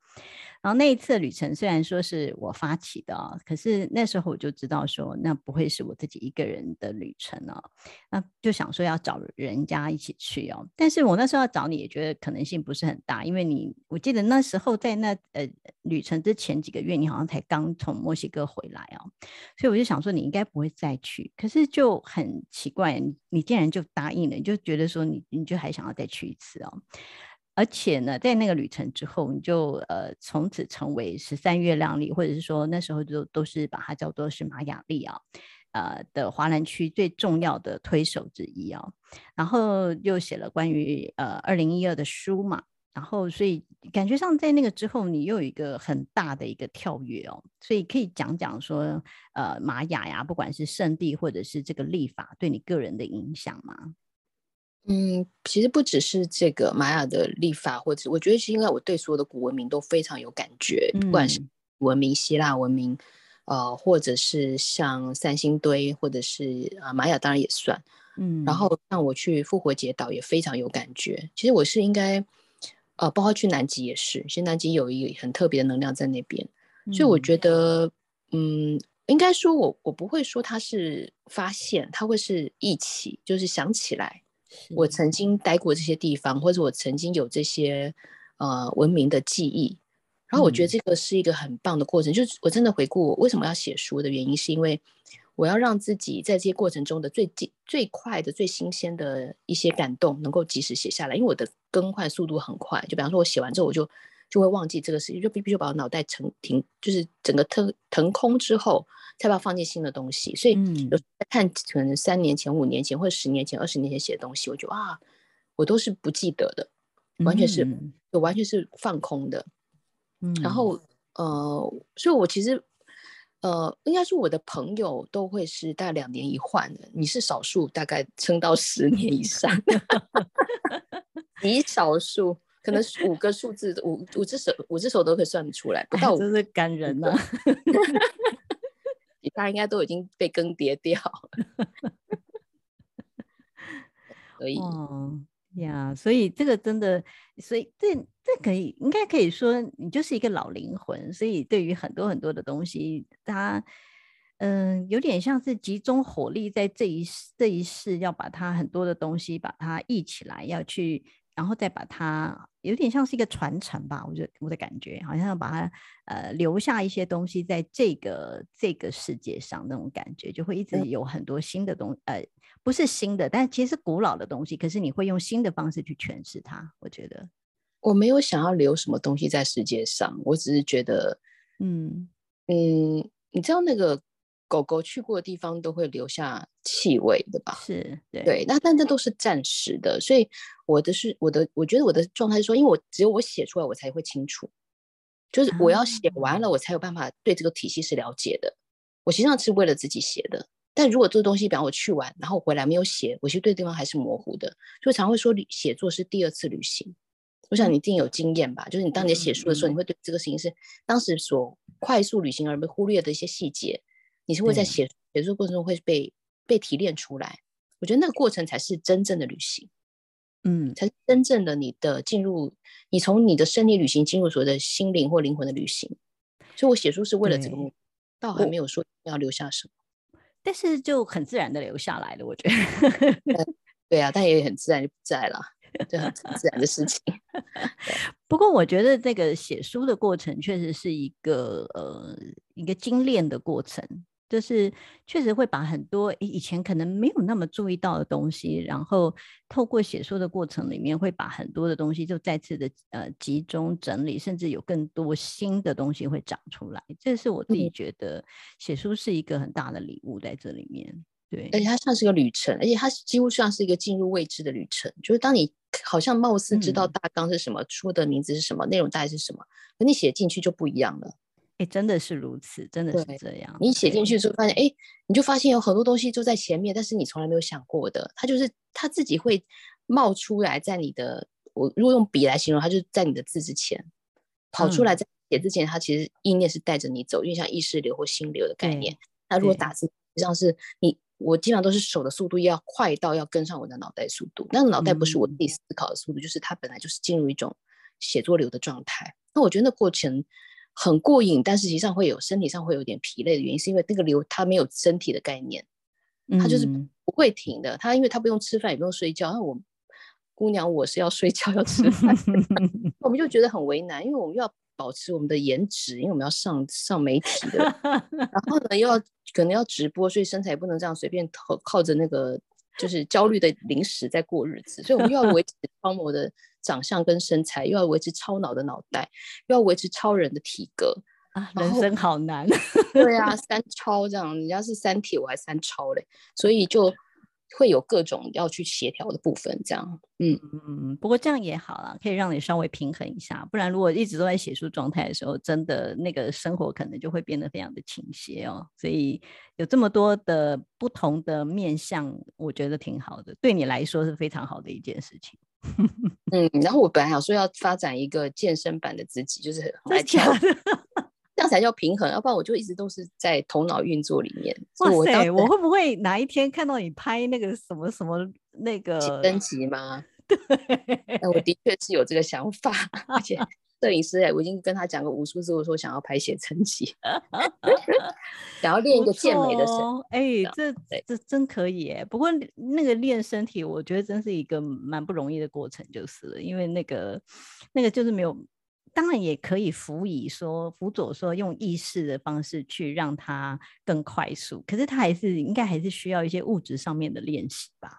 然后那一次旅程虽然说是我发起的，可是那时候我就知道说那不会是我自己一个人的旅程哦，那就想说要找人家一起去哦。但是我那时候要找你也觉得可能性不是很大，因为你我记得那时候在那呃旅程之前几个月，你好像才刚从墨西哥回来哦，所以我就想说你应该不会再去。可是就很奇怪，你你竟然就答应了，你就觉得说你你就还想要再去一次哦。而且呢，在那个旅程之后，你就呃从此成为十三月亮历，或者是说那时候就都是把它叫做是玛雅历啊。呃的华南区最重要的推手之一哦。然后又写了关于呃二零一二的书嘛。然后，所以感觉上在那个之后，你又有一个很大的一个跳跃哦，所以可以讲讲说，呃，玛雅呀，不管是圣地或者是这个历法，对你个人的影响吗？嗯，其实不只是这个玛雅的历法，或者我觉得是因为我对所有的古文明都非常有感觉，嗯、不管是文明、希腊文明，呃，或者是像三星堆，或者是啊玛雅，当然也算，嗯，然后让我去复活节岛也非常有感觉。其实我是应该。呃，包括去南极也是，其实南极有一个很特别的能量在那边，嗯、所以我觉得，嗯，应该说我我不会说它是发现，它会是一起，就是想起来，我曾经待过这些地方，或者我曾经有这些呃文明的记忆，然后我觉得这个是一个很棒的过程，嗯、就是我真的回顾我为什么要写书的原因，是因为。我要让自己在这些过程中的最近、最快的、最新鲜的一些感动，能够及时写下来。因为我的更换速度很快，就比方说，我写完之后，我就就会忘记这个事情，就必须把我脑袋腾停，就是整个腾腾空之后，才把它放进新的东西。所以，有看可能三年前、五年前或者十年前、二十年前写的东西，我就啊，我都是不记得的，完全是，我完全是放空的。嗯，然后呃，所以我其实。呃，应该是我的朋友都会是大概两年一换的，你是少数，大概撑到十年以上。极少数，可能五个数字，五五只手，五只手都可以算得出来，不到五。真是感人呐、啊！他应该都已经被更迭掉了。可以。呀，yeah, 所以这个真的，所以这这可以应该可以说，你就是一个老灵魂。所以对于很多很多的东西，它嗯、有点像是集中火力在这一这一世，要把它很多的东西把它忆起来，要去，然后再把它，有点像是一个传承吧。我觉得我的感觉，好像要把它呃留下一些东西在这个这个世界上，那种感觉就会一直有很多新的东西呃。不是新的，但其实古老的东西。可是你会用新的方式去诠释它。我觉得我没有想要留什么东西在世界上，我只是觉得，嗯嗯，你知道那个狗狗去过的地方都会留下气味，对吧？是对，对。那但这都是暂时的，所以我的是我的，我觉得我的状态是说，因为我只有我写出来，我才会清楚，就是我要写完了，我才有办法对这个体系是了解的。我实际上是为了自己写的。但如果这个东西，比方我去完，然后回来没有写，我其实对地方还是模糊的，所以常会说写作是第二次旅行。我想你一定有经验吧？就是你当你写书的时候，你会对这个事情是当时所快速旅行而被忽略的一些细节，你是会在写写作过程中会被被提炼出来。我觉得那个过程才是真正的旅行，嗯，才是真正的你的进入，你从你的生理旅行进入所谓的心灵或灵魂的旅行。所以我写书是为了这个目的，倒还没有说要留下什么。但是就很自然的留下来了，我觉得。对啊，但也很自然就不在了，就很自然的事情。不过我觉得这个写书的过程确实是一个呃一个精炼的过程。就是确实会把很多以前可能没有那么注意到的东西，然后透过写书的过程里面，会把很多的东西就再次的呃集中整理，甚至有更多新的东西会长出来。这是我自己觉得写书是一个很大的礼物在这里面。对，而且它像是个旅程，而且它几乎像是一个进入未知的旅程。就是当你好像貌似知道大纲是什么，书、嗯、的名字是什么，内容大概是什么，可你写进去就不一样了。哎，真的是如此，真的是这样。你写进去之后，发现，哎，你就发现有很多东西就在前面，但是你从来没有想过的，它就是它自己会冒出来，在你的，我如果用笔来形容，它就是在你的字之前跑出来，在写之前，它其实意念是带着你走，因为像意识流或心流的概念。那如果打字，实际上是你，我基本上都是手的速度要快到要跟上我的脑袋速度，那个脑袋不是我自己思考的速度，就是它本来就是进入一种写作流的状态。那我觉得那过程。很过瘾，但是实际上会有身体上会有点疲累的原因，是因为那个流它没有身体的概念，它就是不会停的。它因为它不用吃饭也不用睡觉，那我姑娘我是要睡觉要吃饭，我们就觉得很为难，因为我们又要保持我们的颜值，因为我们要上上媒体的，然后呢又要可能要直播，所以身材也不能这样随便靠靠着那个就是焦虑的零食在过日子，所以我们又要维持 超模的长相跟身材，又要维持超脑的脑袋，又要维持超人的体格，啊，人生好难。对啊，三超这样，人家是三体，我还三超嘞，所以就。会有各种要去协调的部分，这样，嗯嗯，不过这样也好啦，可以让你稍微平衡一下。不然如果一直都在写书状态的时候，真的那个生活可能就会变得非常的倾斜哦。所以有这么多的不同的面向，我觉得挺好的，对你来说是非常好的一件事情。嗯，然后我本来想说要发展一个健身版的自己，就是很爱跳。这样才叫平衡，要不然我就一直都是在头脑运作里面。哇塞，我，我会不会哪一天看到你拍那个什么什么那个升级吗？对，我的确是有这个想法，而且摄影师哎，我已经跟他讲过无数次，我说想要拍写真集，想要练一个健美的身体。哎、欸，这这真可以哎。不过那个练身体，我觉得真是一个蛮不容易的过程，就是了，因为那个那个就是没有。当然也可以辅以说辅佐说用意识的方式去让它更快速，可是它还是应该还是需要一些物质上面的练习吧。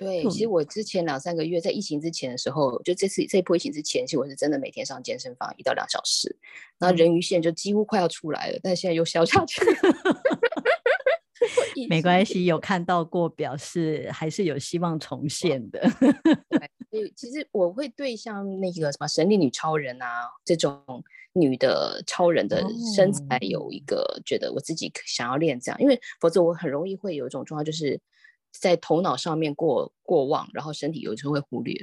对，其实我之前两三个月在疫情之前的时候，就这次这一波疫情之前，其实我是真的每天上健身房一到两小时，然后人鱼线就几乎快要出来了，但现在又消下 去了。没关系，有看到过，表示还是有希望重现的。对，其实我会对像那个什么神力女超人啊这种女的超人的身材有一个觉得我自己想要练这样，因为否则我很容易会有一种状况，就是在头脑上面过过旺，然后身体有时候会忽略。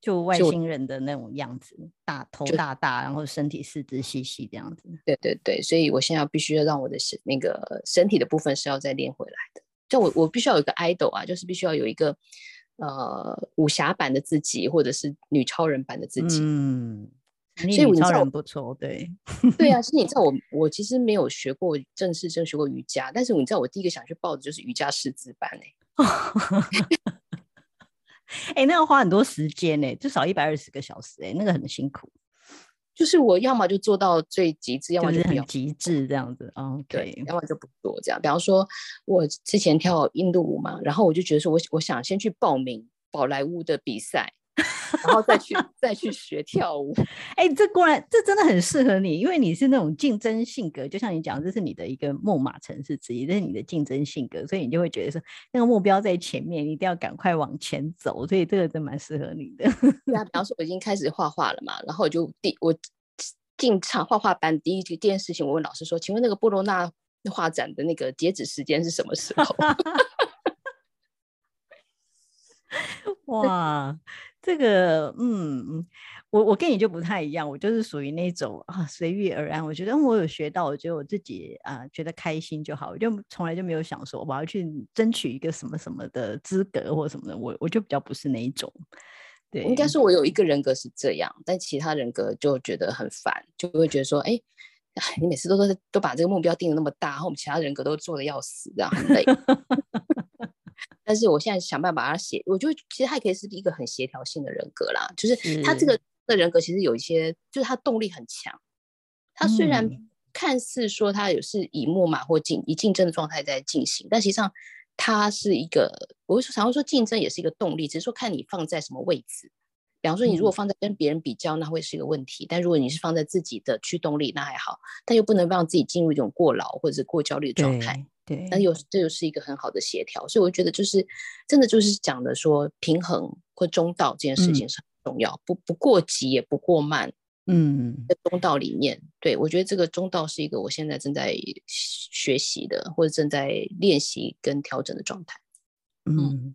就外星人的那种样子，大头大大，然后身体四肢细细这样子。对对对，所以我现在必须要让我的身那个身体的部分是要再练回来的。就我我必须要有一个 idol 啊，就是必须要有一个呃武侠版的自己，或者是女超人版的自己。嗯，所以女超人不错，对 对啊。其实你知道我我其实没有学过正式正学过瑜伽，但是你知道我第一个想去报的就是瑜伽师资班哎、欸。哎、欸，那要花很多时间呢、欸，至少一百二十个小时哎、欸，那个很辛苦。就是我要么就做到最极致，要么就很极致这样子。嗯，对，要么就不做这样。比方说，我之前跳印度舞嘛，然后我就觉得说我我想先去报名宝莱坞的比赛。然后再去再去学跳舞，哎、欸，这果然这真的很适合你，因为你是那种竞争性格，就像你讲，这是你的一个木马城市之一，这是你的竞争性格，所以你就会觉得说那个目标在前面，你一定要赶快往前走，所以这个真蛮适合你的。对啊，比方说我已经开始画画了嘛，然后我就第我进场画画班第一第一件事情，我问老师说，请问那个波罗那画展的那个截止时间是什么时候？哇！这个，嗯，我我跟你就不太一样，我就是属于那种啊随遇而安。我觉得我有学到，我觉得我自己啊觉得开心就好，我就从来就没有想说我要去争取一个什么什么的资格或什么的。我我就比较不是那一种。对，应该是我有一个人格是这样，但其他人格就觉得很烦，就会觉得说，哎，你每次都都都把这个目标定的那么大，然后我们其他人格都做的要死，这样很累。但是我现在想办法把它写，我觉得其实他也可以是一个很协调性的人格啦，就是他这个的人格其实有一些，就是他动力很强。他虽然看似说他有是以木马或竞以竞争的状态在进行，但实际上他是一个，我会常常说竞争也是一个动力，只是说看你放在什么位置。比方说你如果放在跟别人比较，那会是一个问题；但如果你是放在自己的驱动力，那还好，但又不能让自己进入一种过劳或者是过焦虑的状态。对，那又这又是一个很好的协调，所以我觉得就是真的就是讲的说平衡或中道这件事情是很重要，嗯、不不过急也不过慢，嗯，在中道里面，对我觉得这个中道是一个我现在正在学习的或者正在练习跟调整的状态。嗯，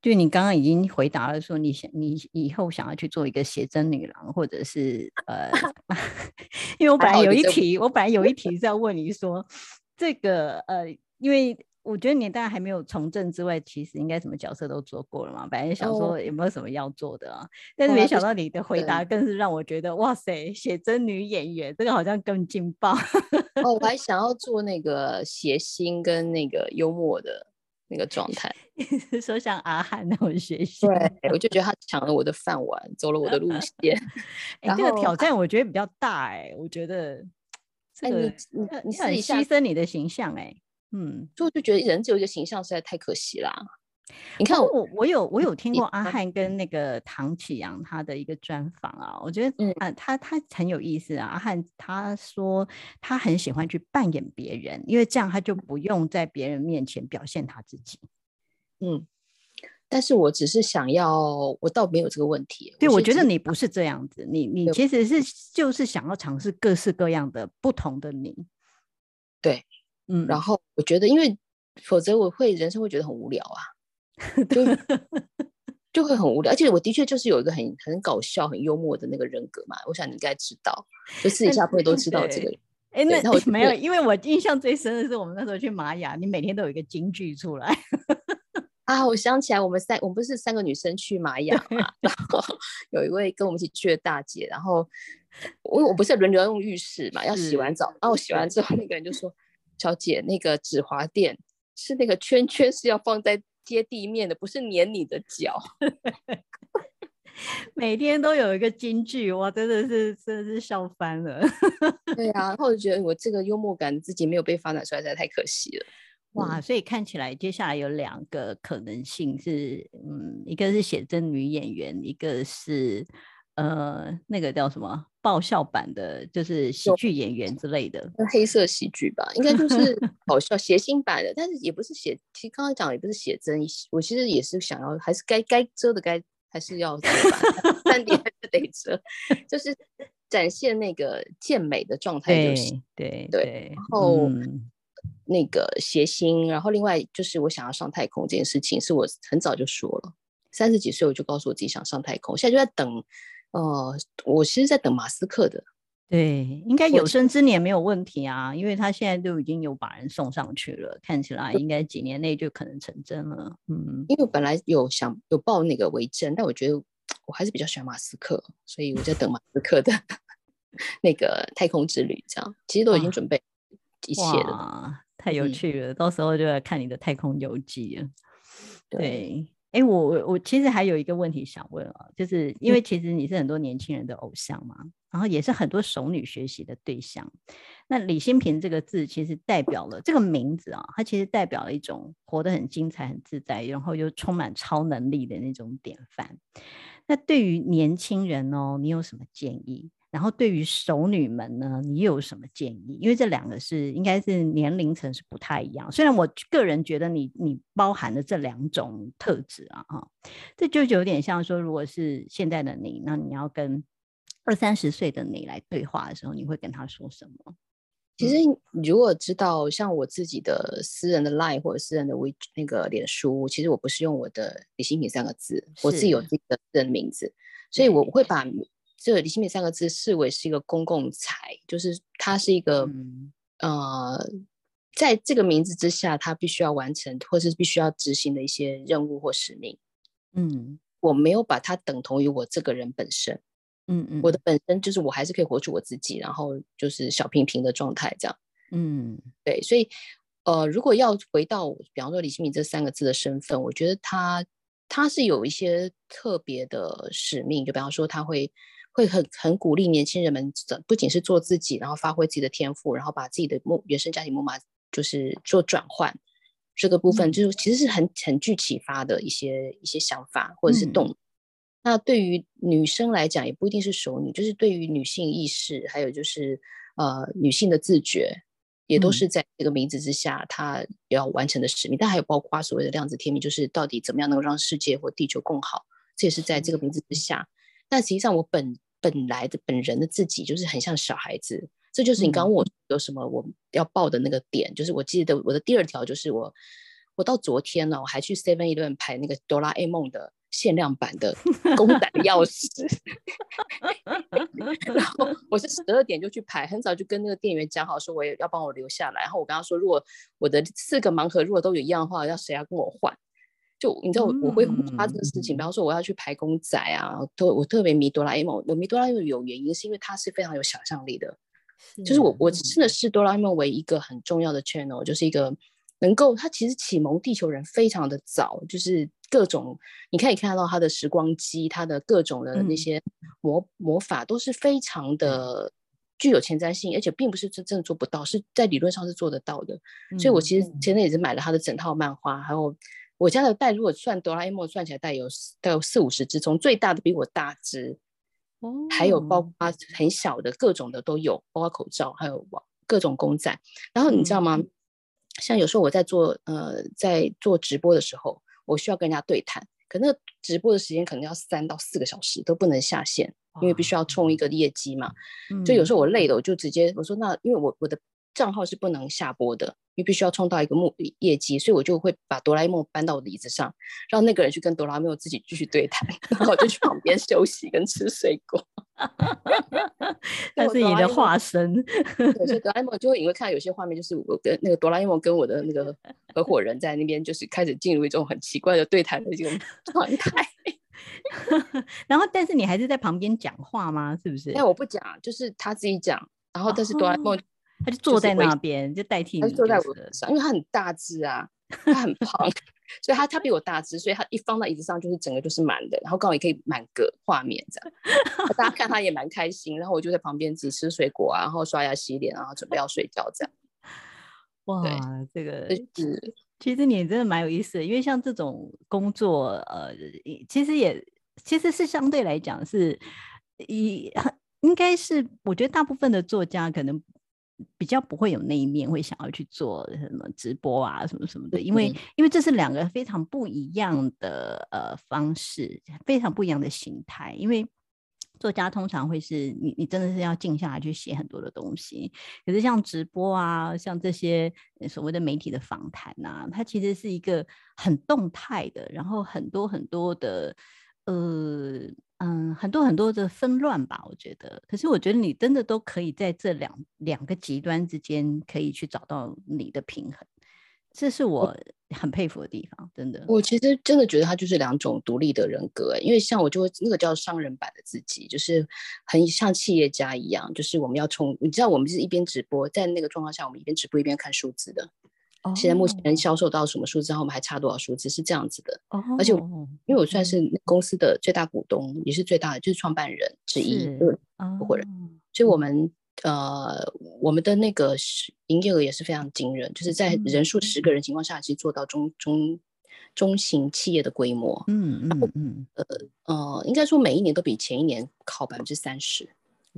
就你刚刚已经回答了说你想你以后想要去做一个写真女郎，或者是呃，因为我本来有一题，我本来有一题 是要问你说这个呃。因为我觉得你大概还没有从政之外，其实应该什么角色都做过了嘛。本来想说有没有什么要做的啊，哦、但是没想到你的回答更是让我觉得、哦、哇塞，写真女演员这个好像更劲爆。哦，我 还想要做那个谐星跟那个幽默的那个状态，是说像阿翰那种谐星。对，我就觉得他抢了我的饭碗，走了我的路线。哎、欸，这个挑战我觉得比较大哎、欸，我觉得这个、哎、你你你很牺牲你的形象哎、欸。嗯，所以我就觉得人只有一个形象实在太可惜啦。你看我，我我有我有听过阿汉跟那个唐启阳他的一个专访啊，我觉得嗯、呃、他他很有意思啊。阿汉他说他很喜欢去扮演别人，因为这样他就不用在别人面前表现他自己。嗯，但是我只是想要，我倒没有这个问题。对，我觉得你不是这样子，你你其实是就是想要尝试各式各样的不同的你。对，嗯，然后我觉得，因为否则我会人生会觉得很无聊啊。就 就会很无聊，而且我的确就是有一个很很搞笑、很幽默的那个人格嘛。我想你应该知道，就私底下不会都知道这个人。哎，那我 没有，因为我印象最深的是我们那时候去玛雅，你每天都有一个京剧出来啊。我想起来，我们三我们不是三个女生去玛雅嘛，然后有一位跟我们一起去的大姐，然后我我不是轮流要用浴室嘛，要洗完澡，然后我洗完之后，那个人就说：“小姐，那个止滑垫。”是那个圈圈是要放在接地面的，不是粘你的脚。每天都有一个金句，哇，真的是真的是笑翻了。对啊，然后我就觉得我这个幽默感自己没有被发展出来，实在太可惜了。哇，所以看起来接下来有两个可能性是，嗯，一个是写真女演员，一个是。呃，那个叫什么爆笑版的，就是喜剧演员之类的，黑色喜剧吧，应该就是 搞笑谐星版的，但是也不是写，其实刚刚讲的也不是写真，我其实也是想要，还是该该遮的该还是要遮，三点还是得遮，就是展现那个健美的状态，就是对对，对，然后、嗯、那个谐星，然后另外就是我想要上太空这件事情，是我很早就说了，三十几岁我就告诉我自己想上太空，现在就在等。哦、呃，我其实在等马斯克的，对，应该有生之年没有问题啊，因为他现在都已经有把人送上去了，看起来应该几年内就可能成真了。嗯，因为我本来有想有报那个为真，但我觉得我还是比较喜欢马斯克，所以我在等马斯克的 那个太空之旅，这样其实都已经准备一切了。太有趣了，嗯，到时候就要看你的太空游记了。对。哎，我我我其实还有一个问题想问啊，就是因为其实你是很多年轻人的偶像嘛，嗯、然后也是很多熟女学习的对象。那李新平这个字其实代表了这个名字啊，它其实代表了一种活得很精彩、很自在，然后又充满超能力的那种典范。那对于年轻人哦，你有什么建议？然后对于熟女们呢，你有什么建议？因为这两个是应该是年龄层是不太一样。虽然我个人觉得你你包含了这两种特质啊，哈，这就有点像说，如果是现在的你，那你要跟二三十岁的你来对话的时候，你会跟他说什么？其实如果知道像我自己的私人的 line 或者私人的微那个脸书，其实我不是用我的李新平三个字，我自己有自己的私人名字，所以我会把。这个李新民三个字视为是一个公共财，就是它是一个、嗯，呃，在这个名字之下，它必须要完成或是必须要执行的一些任务或使命。嗯，我没有把它等同于我这个人本身。嗯嗯，我的本身就是我还是可以活出我自己，然后就是小平平的状态这样。嗯，对，所以呃，如果要回到比方说李新民这三个字的身份，我觉得他他是有一些特别的使命，就比方说他会。会很很鼓励年轻人们，不仅是做自己，然后发挥自己的天赋，然后把自己的木原生家庭木马就是做转换，这个部分就是其实是很很具启发的一些一些想法或者是动、嗯。那对于女生来讲，也不一定是熟女，就是对于女性意识，还有就是呃女性的自觉，也都是在这个名字之下，她要完成的使命。但还有包括所谓的量子天命，就是到底怎么样能够让世界或地球更好，这也是在这个名字之下。但实际上我本本来的本人的自己就是很像小孩子，这就是你刚问我有什么我要报的那个点，嗯、就是我记得我的第二条就是我，我到昨天呢，我还去 Seven Eleven 排那个哆啦 A 梦的限量版的 公仔的钥匙，然后 我是十二点就去排，很早就跟那个店员讲好说我也要帮我留下来，然后我跟他说如果我的四个盲盒如果都有一样的话，要谁要跟我换？就你知道我我会发这个事情，比方说。我要去排公仔啊，都我特别迷哆啦 A 梦，我迷哆啦 A 梦有原因，是因为它是非常有想象力的，就是我我真的视哆啦 A 梦为一个很重要的 channel，就是一个能够它其实启蒙地球人非常的早，就是各种你可以看到它的时光机，它的各种的那些魔魔法都是非常的具有前瞻性，而且并不是真正做不到，是在理论上是做得到的，所以我其实前阵也是买了他的整套漫画，还有。我家的袋如果算哆啦 A 梦算起来带有带有四五十只，从最大的比我大只，哦，还有包括很小的各种的都有，包括口罩，还有各种公仔。然后你知道吗？嗯、像有时候我在做呃在做直播的时候，我需要跟人家对谈，可那个直播的时间可能要三到四个小时都不能下线，因为必须要冲一个业绩嘛。就有时候我累了，我就直接我说那因为我我的。账号是不能下播的，因为必须要冲到一个目业绩，所以我就会把哆啦 A 梦搬到我的椅子上，让那个人去跟哆啦 A 梦自己继续对谈，然后我就去旁边休息跟吃水果。那是你的化身。所以哆啦 A 梦就会因为看到有些画面，就是我跟那个哆啦 A 梦跟我的那个合伙人在那边，就是开始进入一种很奇怪的对谈的这种 状态。然后，但是你还是在旁边讲话吗？是不是？哎，我不讲，就是他自己讲，然后但是哆啦 A 梦。他就坐在那边，就代替你。他坐在我的上，因为他很大只啊，他很胖，所以他他比我大只，所以他一放到椅子上就是整个就是满的，然后刚好也可以满个画面这样。大家看他也蛮开心，然后我就在旁边自己吃水果啊，然后刷牙洗脸，然后准备要睡觉这样。哇，这个是其实你真的蛮有意思的，因为像这种工作，呃，其实也其实是相对来讲是，以应该是我觉得大部分的作家可能。比较不会有那一面会想要去做什么直播啊什么什么的，因为因为这是两个非常不一样的呃方式，非常不一样的形态。因为作家通常会是你你真的是要静下来去写很多的东西，可是像直播啊，像这些所谓的媒体的访谈啊，它其实是一个很动态的，然后很多很多的呃。嗯，很多很多的纷乱吧，我觉得。可是我觉得你真的都可以在这两两个极端之间，可以去找到你的平衡，这是我很佩服的地方，真的。我其实真的觉得他就是两种独立的人格，因为像我就会那个叫商人版的自己，就是很像企业家一样，就是我们要冲，你知道，我们是一边直播，在那个状况下，我们一边直播一边看数字的。现在目前销售到什么数字，然后我们还差多少数字，是这样子的。Oh, 而且因为我算是公司的最大股东，也是最大的，就是创办人之一，合伙人。所以我们呃，我们的那个营业额也是非常惊人，就是在人数十个人情况下，其实做到中中中型企业的规模。嗯嗯嗯。呃呃，应该说每一年都比前一年靠百分之三十。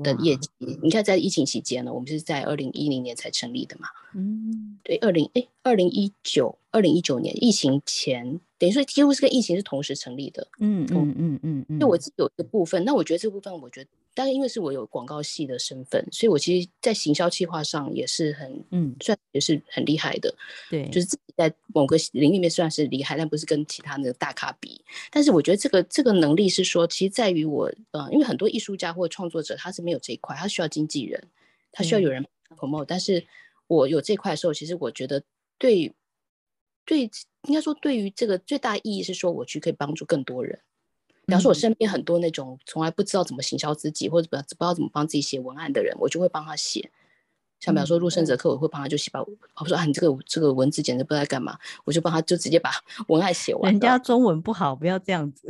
的业绩，你看在疫情期间呢，我们是在二零一零年才成立的嘛。嗯，对，二零哎，二零一九，二零一九年疫情前，等于说几乎是跟疫情是同时成立的。嗯嗯嗯嗯嗯。就我自己有一个部分，那我觉得这部分，我觉得，但是因为是我有广告系的身份，所以我其实，在行销企划上也是很，嗯，算也是很厉害的。对，就是自己在某个领域里面算是厉害，但不是跟其他的大咖比。但是我觉得这个这个能力是说，其实在于我，呃，因为很多艺术家或创作者他是没有这一块，他需要经纪人，他需要有人 promote，但是。我有这块的时候，其实我觉得对，对，应该说对于这个最大意义是说，我去可以帮助更多人。比方说，我身边很多那种从来不知道怎么行销自己，或者不不知道怎么帮自己写文案的人，我就会帮他写。像比方说，入圣哲课，我会帮他就写吧。我说啊，你这个这个文字简直不知道干嘛，我就帮他就直接把 文案写完。人家中文不好，不要这样子。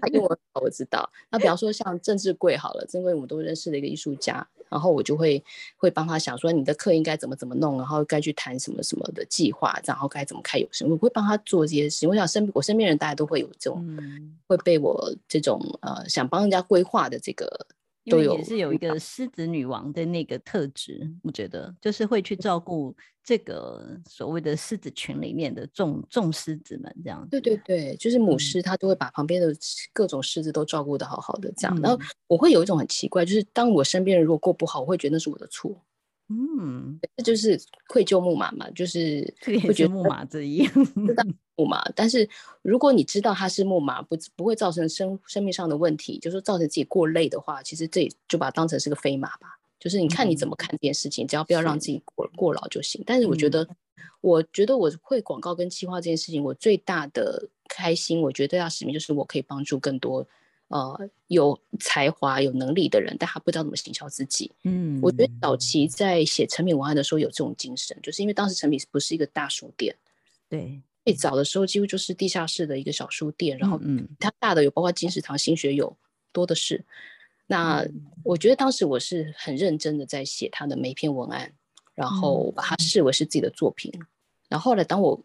他英文好，我知道。那比方说像郑志贵好了，郑贵我们都认识的一个艺术家，然后我就会会帮他想说你的课应该怎么怎么弄，然后该去谈什么什么的计划，然后该怎么开有声，我会帮他做这些事情。我想身我身边人大家都会有这种，嗯、会被我这种呃想帮人家规划的这个。因为也是有一个狮子女王的那个特质，我觉得就是会去照顾这个所谓的狮子群里面的众众狮子们，这样。对对对，就是母狮，它都会把旁边的各种狮子都照顾的好好的，这样。嗯、然后我会有一种很奇怪，就是当我身边人如果过不好，我会觉得那是我的错。嗯，这就是愧疚木马嘛，就是会觉得木马这一样，木马。但是如果你知道它是木马，不不会造成生生命上的问题，就是说造成自己过累的话，其实这就把它当成是个飞马吧。就是你看你怎么看这件事情，嗯、只要不要让自己过过劳就行。但是我觉得，嗯、我觉得我会广告跟企划这件事情，我最大的开心，我觉得最大使命就是我可以帮助更多。呃，有才华、有能力的人，但他不知道怎么行销自己。嗯，我觉得早期在写成品文案的时候有这种精神，就是因为当时成品不是一个大书店，对，最早的时候几乎就是地下室的一个小书店，然后嗯，它大的有包括金石堂、新学友，多的是。那我觉得当时我是很认真的在写他的每一篇文案，然后把它视为是自己的作品。然后后来当我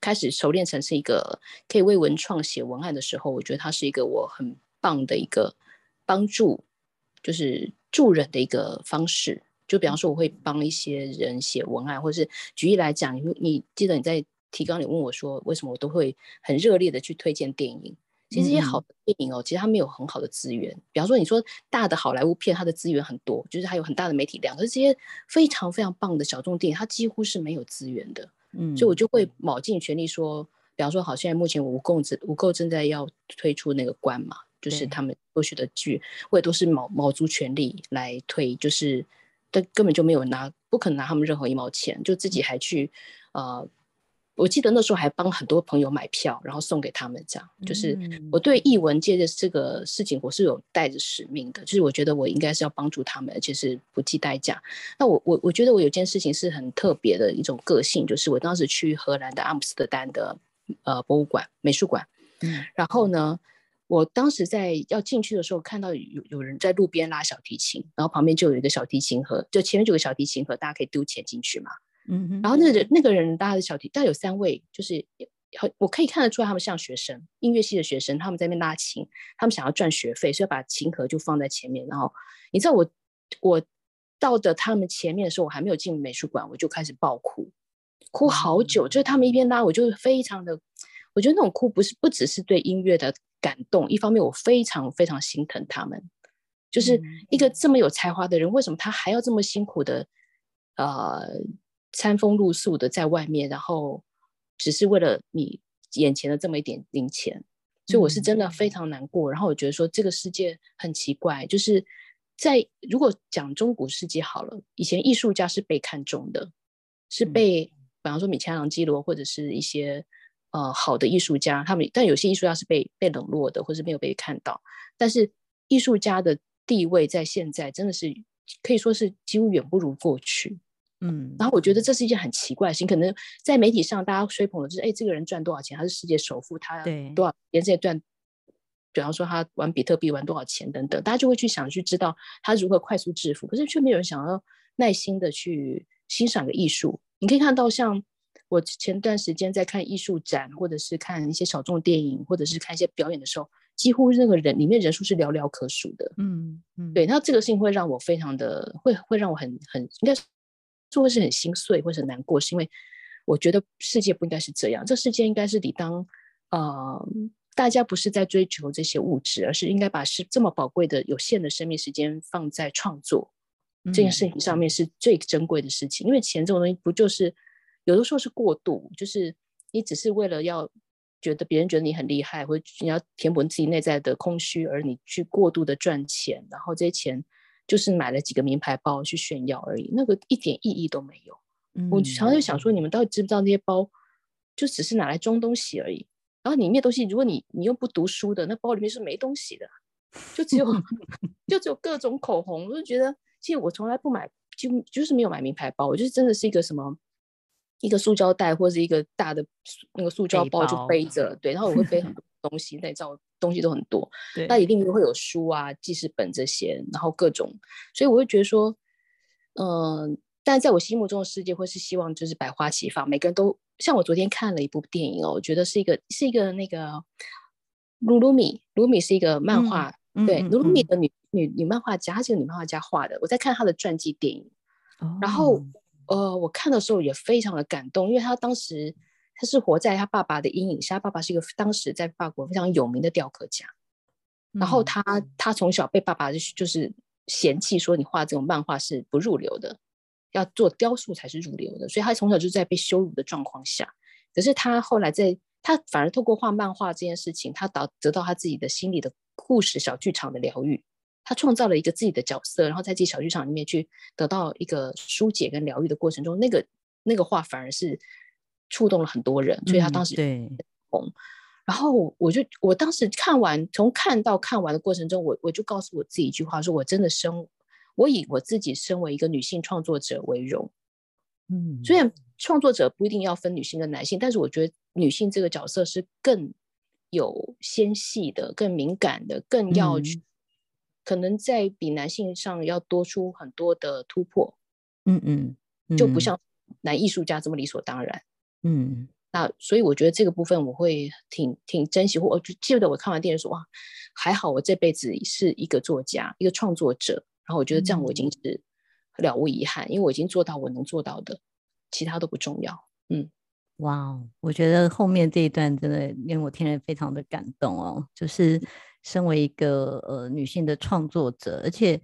开始熟练成是一个可以为文创写文案的时候，我觉得它是一个我很棒的一个帮助，就是助人的一个方式。就比方说，我会帮一些人写文案，或者是举例来讲，你你记得你在提纲里问我说，为什么我都会很热烈的去推荐电影？其实这些好的电影哦，其实它没有很好的资源。比方说，你说大的好莱坞片，它的资源很多，就是它有很大的媒体量，可是这些非常非常棒的小众电影，它几乎是没有资源的。嗯，所以我就会卯尽全力说，比方说，好，现在目前我无垢正无垢正在要推出那个关嘛，就是他们过去的剧，我也都是卯卯足全力来推，就是。但根本就没有拿，不可能拿他们任何一毛钱，就自己还去，呃，我记得那时候还帮很多朋友买票，然后送给他们，这样。就是我对艺文界的这个事情，我是有带着使命的，就是我觉得我应该是要帮助他们，而且是不计代价。那我我我觉得我有件事情是很特别的一种个性，就是我当时去荷兰的阿姆斯特丹的呃博物馆美术馆，嗯，然后呢。我当时在要进去的时候，看到有有人在路边拉小提琴，然后旁边就有一个小提琴盒，就前面就有个小提琴盒，大家可以丢钱进去嘛。嗯哼。然后那个那个人拉的小提，大概有三位，就是我可以看得出来他们像学生，音乐系的学生，他们在那边拉琴，他们想要赚学费，所以把琴盒就放在前面。然后你知道我我到的他们前面的时候，我还没有进美术馆，我就开始爆哭，哭好久。就是他们一边拉，我就非常的，我觉得那种哭不是不只是对音乐的。感动，一方面我非常非常心疼他们，就是一个这么有才华的人，为什么他还要这么辛苦的，呃，餐风露宿的在外面，然后只是为了你眼前的这么一点零钱，所以我是真的非常难过。然后我觉得说这个世界很奇怪，就是在如果讲中古世纪好了，以前艺术家是被看重的，是被，比方说米开朗基罗或者是一些。呃，好的艺术家，他们但有些艺术家是被被冷落的，或是没有被看到。但是艺术家的地位在现在真的是可以说是几乎远不如过去。嗯，然后我觉得这是一件很奇怪的事情。可能在媒体上大家吹捧的就是，哎，这个人赚多少钱？他是世界首富，他多少年这赚，比方说他玩比特币玩多少钱等等，大家就会去想去知道他如何快速致富。可是却没有人想要耐心的去欣赏个艺术。你可以看到像。我前段时间在看艺术展，或者是看一些小众电影，或者是看一些表演的时候，几乎那个人里面人数是寥寥可数的。嗯嗯，对，那这个事情会让我非常的，会会让我很很应该说会是很心碎，或者很难过，是因为我觉得世界不应该是这样，这世界应该是理当，呃，大家不是在追求这些物质，而是应该把是这么宝贵的有限的生命时间放在创作这件事情上面是最珍贵的事情，因为钱这种东西不就是。有的时候是过度，就是你只是为了要觉得别人觉得你很厉害，或者你要填补自己内在的空虚，而你去过度的赚钱，然后这些钱就是买了几个名牌包去炫耀而已，那个一点意义都没有。嗯、我常常就想说，你们到底知不知道那些包就只是拿来装东西而已？然后里面东西，如果你你又不读书的，那包里面是没东西的，就只有 就只有各种口红。我就觉得，其实我从来不买，就就是没有买名牌包，我就是真的是一个什么。一个塑胶袋或者是一个大的那个塑胶包就背着，对，然后我会背很多 东西，那照东西都很多，那一定会有书啊、记事本这些，然后各种，所以我会觉得说，嗯、呃，但在我心目中的世界会是希望就是百花齐放，每个人都像我昨天看了一部电影哦，我觉得是一个是一个那个鲁鲁米，鲁鲁米是一个漫画，嗯、对，鲁鲁米的女女女漫画家，她是个女漫画家画的，我在看她的传记电影，哦、然后。呃，我看的时候也非常的感动，因为她当时他是活在他爸爸的阴影下，他爸爸是一个当时在法国非常有名的雕刻家，嗯、然后他他从小被爸爸就是就是嫌弃说，你画这种漫画是不入流的，要做雕塑才是入流的，所以他从小就在被羞辱的状况下，可是他后来在他反而透过画漫画这件事情，他得得到他自己的心理的故事小剧场的疗愈。他创造了一个自己的角色，然后在自己小剧场里面去得到一个疏解跟疗愈的过程中，那个那个画反而是触动了很多人，所以他当时对红。然后我就我当时看完，从看到看完的过程中，我我就告诉我自己一句话：说我真的生，我以我自己身为一个女性创作者为荣。嗯，虽然创作者不一定要分女性跟男性，但是我觉得女性这个角色是更有纤细的、更敏感的、更要去。可能在比男性上要多出很多的突破，嗯嗯，嗯就不像男艺术家这么理所当然，嗯，那所以我觉得这个部分我会挺挺珍惜，或我就记得我看完电影说哇，还好我这辈子是一个作家，一个创作者，然后我觉得这样我已经是了无遗憾，嗯、因为我已经做到我能做到的，其他都不重要。嗯，哇哦，我觉得后面这一段真的令我听了非常的感动哦，就是身为一个呃女性的创作者，而且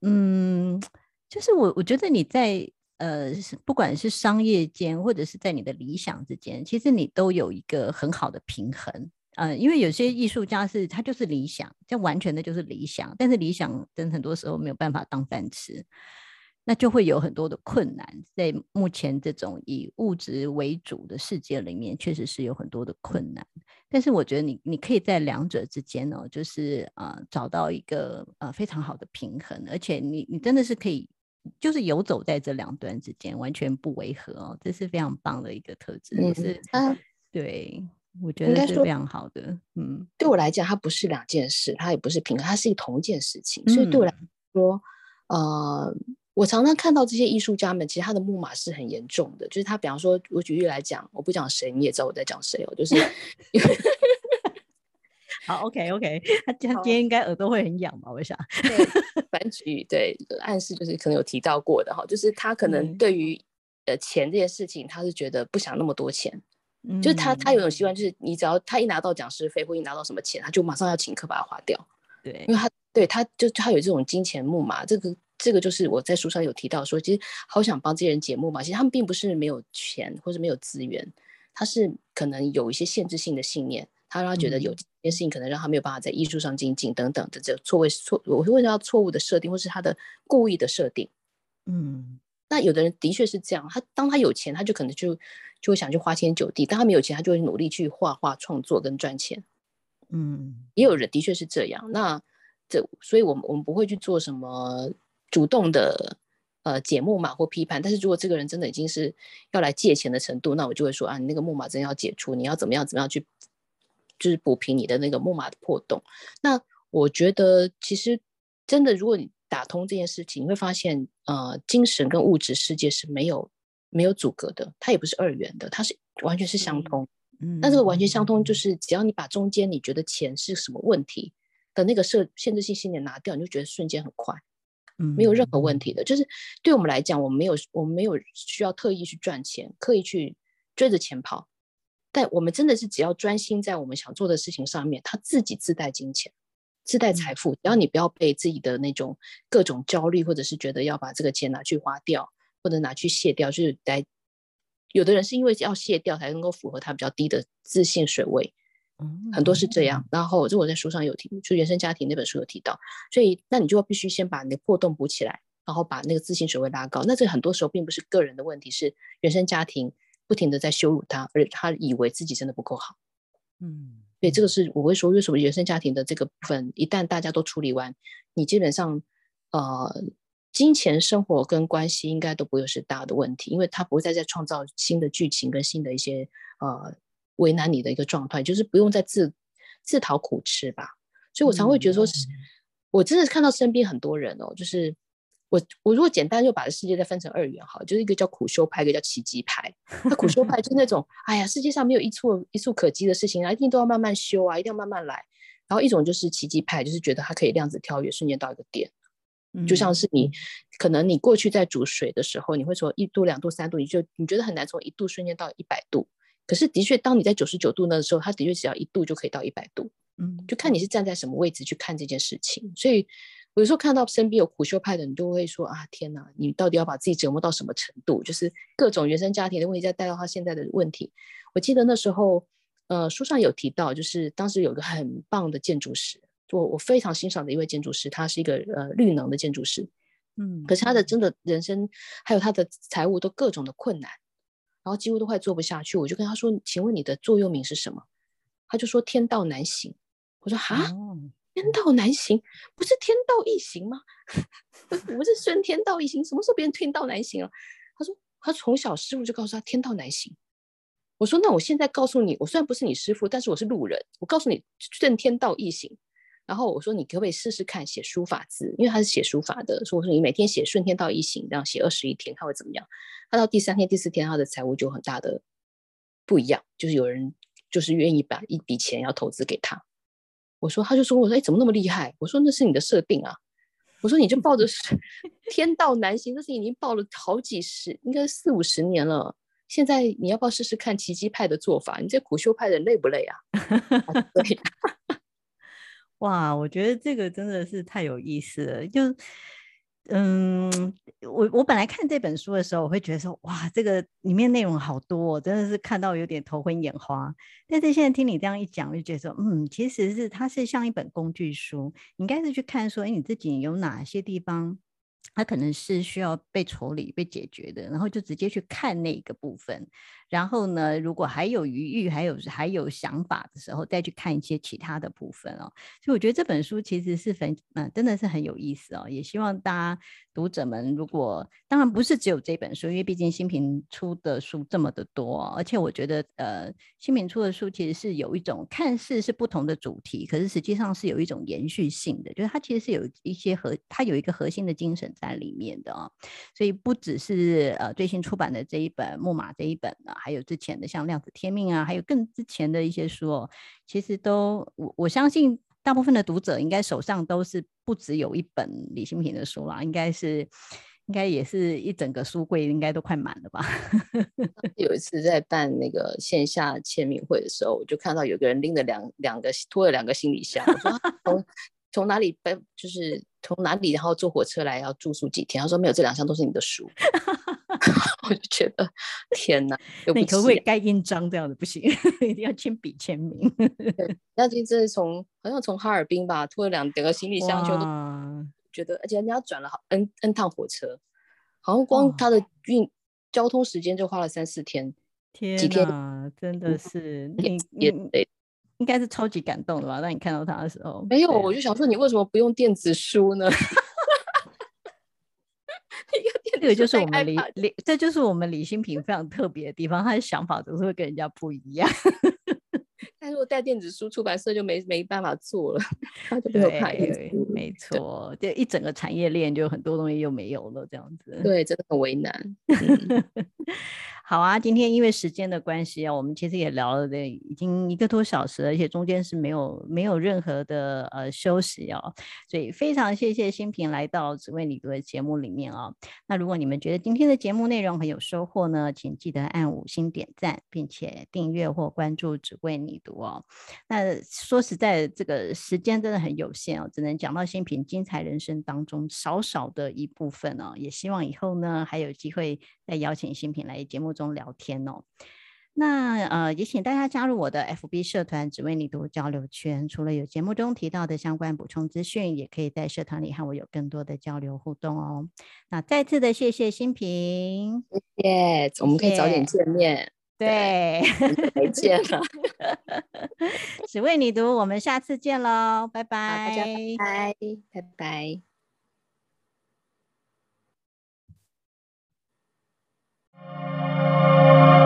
嗯，就是我我觉得你在。呃，不管是商业间，或者是在你的理想之间，其实你都有一个很好的平衡。呃，因为有些艺术家是他就是理想，这完全的就是理想，但是理想真很多时候没有办法当饭吃，那就会有很多的困难。在目前这种以物质为主的世界里面，确实是有很多的困难。但是我觉得你你可以在两者之间哦，就是呃找到一个呃非常好的平衡，而且你你真的是可以。就是游走在这两端之间，完全不违和哦，这是非常棒的一个特质。也、嗯、是啊，对，我觉得是非常好的。嗯，对我来讲，它不是两件事，它也不是平衡，它是一同一件事情。所以对我来说，嗯、呃，我常常看到这些艺术家们，其实他的木马是很严重的。就是他，比方说，我举例来讲，我不讲谁，你也知道我在讲谁哦，就是。好，OK，OK，他今天应该耳朵会很痒吧？我想，对，反举对暗示就是可能有提到过的哈，就是他可能对于呃钱这件事情，他是觉得不想那么多钱，嗯、就是他他有种习惯，就是你只要他一拿到讲师费或一拿到什么钱，他就马上要请客把它花掉，对，因为他对他就他有这种金钱木马，这个这个就是我在书上有提到说，其实好想帮这些人解木马，其实他们并不是没有钱或是没有资源，他是可能有一些限制性的信念。他让他觉得有件事情可能让他没有办法在艺术上精进等等的这错位错，我会问到错误的设定，或是他的故意的设定。嗯，那有的人的确是这样，他当他有钱，他就可能就就会想去花天酒地；当他没有钱，他就会努力去画画创作跟赚钱。嗯，也有人的确是这样。那这，所以我们我们不会去做什么主动的呃解木马或批判。但是如果这个人真的已经是要来借钱的程度，那我就会说啊，你那个木马真要解除，你要怎么样怎么样去。就是补平你的那个木马的破洞。那我觉得，其实真的，如果你打通这件事情，你会发现，呃，精神跟物质世界是没有没有阻隔的，它也不是二元的，它是完全是相通。嗯，那这个完全相通，就是只要你把中间你觉得钱是什么问题的那个设限制性信念拿掉，你就觉得瞬间很快，嗯，没有任何问题的。就是对我们来讲，我们没有我们没有需要特意去赚钱，刻意去追着钱跑。但我们真的是只要专心在我们想做的事情上面，他自己自带金钱，自带财富。只要你不要被自己的那种各种焦虑，或者是觉得要把这个钱拿去花掉，或者拿去卸掉，就是来有的人是因为要卸掉才能够符合他比较低的自信水位，嗯很多是这样。然后这我在书上有提，就原生家庭那本书有提到，所以那你就必须先把你的破洞补起来，然后把那个自信水位拉高。那这很多时候并不是个人的问题，是原生家庭。不停的在羞辱他，而他以为自己真的不够好，嗯，所以这个是我会说，为什么原生家庭的这个部分，一旦大家都处理完，你基本上，呃，金钱生活跟关系应该都不会是大的问题，因为他不会再再创造新的剧情跟新的一些呃为难你的一个状态，就是不用再自自讨苦吃吧。所以我常会觉得说，是、嗯、我真的看到身边很多人哦，就是。我我如果简单就把这世界再分成二元好，就是一个叫苦修派，一个叫奇迹派。那苦修派就是那种，哎呀，世界上没有一蹴一蹴可及的事情啊，一定都要慢慢修啊，一定要慢慢来。然后一种就是奇迹派，就是觉得它可以量子跳跃，瞬间到一个点。就像是你，可能你过去在煮水的时候，你会从一度、两度、三度，你就你觉得很难从一度瞬间到一百度。可是的确，当你在九十九度那个时候，它的确只要一度就可以到一百度。嗯，就看你是站在什么位置去看这件事情。所以。有时候看到身边有苦修派的，你都会说啊，天哪，你到底要把自己折磨到什么程度？就是各种原生家庭的问题，再带到他现在的问题。我记得那时候，呃，书上有提到，就是当时有个很棒的建筑师，我我非常欣赏的一位建筑师，他是一个呃绿能的建筑师，嗯，可是他的真的人生还有他的财务都各种的困难，然后几乎都快做不下去。我就跟他说，请问你的座右铭是什么？他就说天道难行。我说哈。天道难行，不是天道易行吗？不是顺天道易行，什么时候别人天道难行了？他说他从小师傅就告诉他天道难行。我说那我现在告诉你，我虽然不是你师傅，但是我是路人，我告诉你顺天道易行。然后我说你可不可以试试看写书法字？因为他是写书法的，所以我说你每天写顺天道易行，这样写二十一天，他会怎么样？他到第三天、第四天，他的财务就很大的不一样，就是有人就是愿意把一笔钱要投资给他。我说，他就说，我说，哎，怎么那么厉害？我说，那是你的设定啊。我说，你就抱着 天道难行，这是已经抱了好几十，应该四五十年了。现在你要不要试试看奇迹派的做法？你这苦修派的人累不累啊？对，哇，我觉得这个真的是太有意思了，就。嗯，我我本来看这本书的时候，我会觉得说，哇，这个里面内容好多哦，真的是看到有点头昏眼花。但是现在听你这样一讲，我就觉得说，嗯，其实是它是像一本工具书，你应该是去看说，哎，你自己有哪些地方。它可能是需要被处理、被解决的，然后就直接去看那个部分。然后呢，如果还有余裕、还有还有想法的时候，再去看一些其他的部分哦。所以我觉得这本书其实是很嗯，真的是很有意思哦。也希望大家读者们，如果当然不是只有这本书，因为毕竟新平出的书这么的多，而且我觉得呃，新平出的书其实是有一种看似是不同的主题，可是实际上是有一种延续性的，就是它其实是有一些核，它有一个核心的精神在里面的啊，所以不只是呃最新出版的这一本《木马》这一本呢，还有之前的像《量子天命》啊，还有更之前的一些书哦，其实都我我相信大部分的读者应该手上都是不只有一本李新平的书啦，应该是应该也是一整个书柜应该都快满了吧。有一次在办那个线下签名会的时候，我就看到有个人拎着两两个拖了两个行李箱，我说 从从哪里搬就是。从哪里，然后坐火车来，要住宿几天？他说没有，这两箱都是你的书。我就觉得天哪，你可不可以盖印章这样子？不行，一定要亲笔签名。那今天是从好像从哈尔滨吧，拖了两两个行李箱，就都觉得，而且人家转了好 n n 趟火车，好像光他的运交通时间就花了三四天。天哪，几天真的是你也得。应该是超级感动的吧？当你看到他的时候，没有，我就想说，你为什么不用电子书呢？这个就是我们李李，这就是我们李新平非常特别的地方，他的想法总是会跟人家不一样。但如果带电子书，出版社就没没办法做了，他就没有拍。没错，就一整个产业链就很多东西又没有了，这样子。对，真的很为难。嗯 好啊，今天因为时间的关系啊，我们其实也聊了的已经一个多小时，而且中间是没有没有任何的呃休息哦，所以非常谢谢新平来到只为你读的节目里面、哦。那如果你们觉得今天的节目内容很有收获呢，请记得按五星点赞，并且订阅或关注只为你读哦。那说实在，这个时间真的很有限哦，只能讲到新平精彩人生当中少少的一部分哦。也希望以后呢还有机会再邀请新平来节目中聊天哦，那呃也请大家加入我的 FB 社团“只为你读”交流圈。除了有节目中提到的相关补充资讯，也可以在社团里和我有更多的交流互动哦。那再次的谢谢新平，谢谢，我们可以早点见面。对，再见了。只为你读，我们下次见喽，拜拜，大家拜拜，拜拜。Música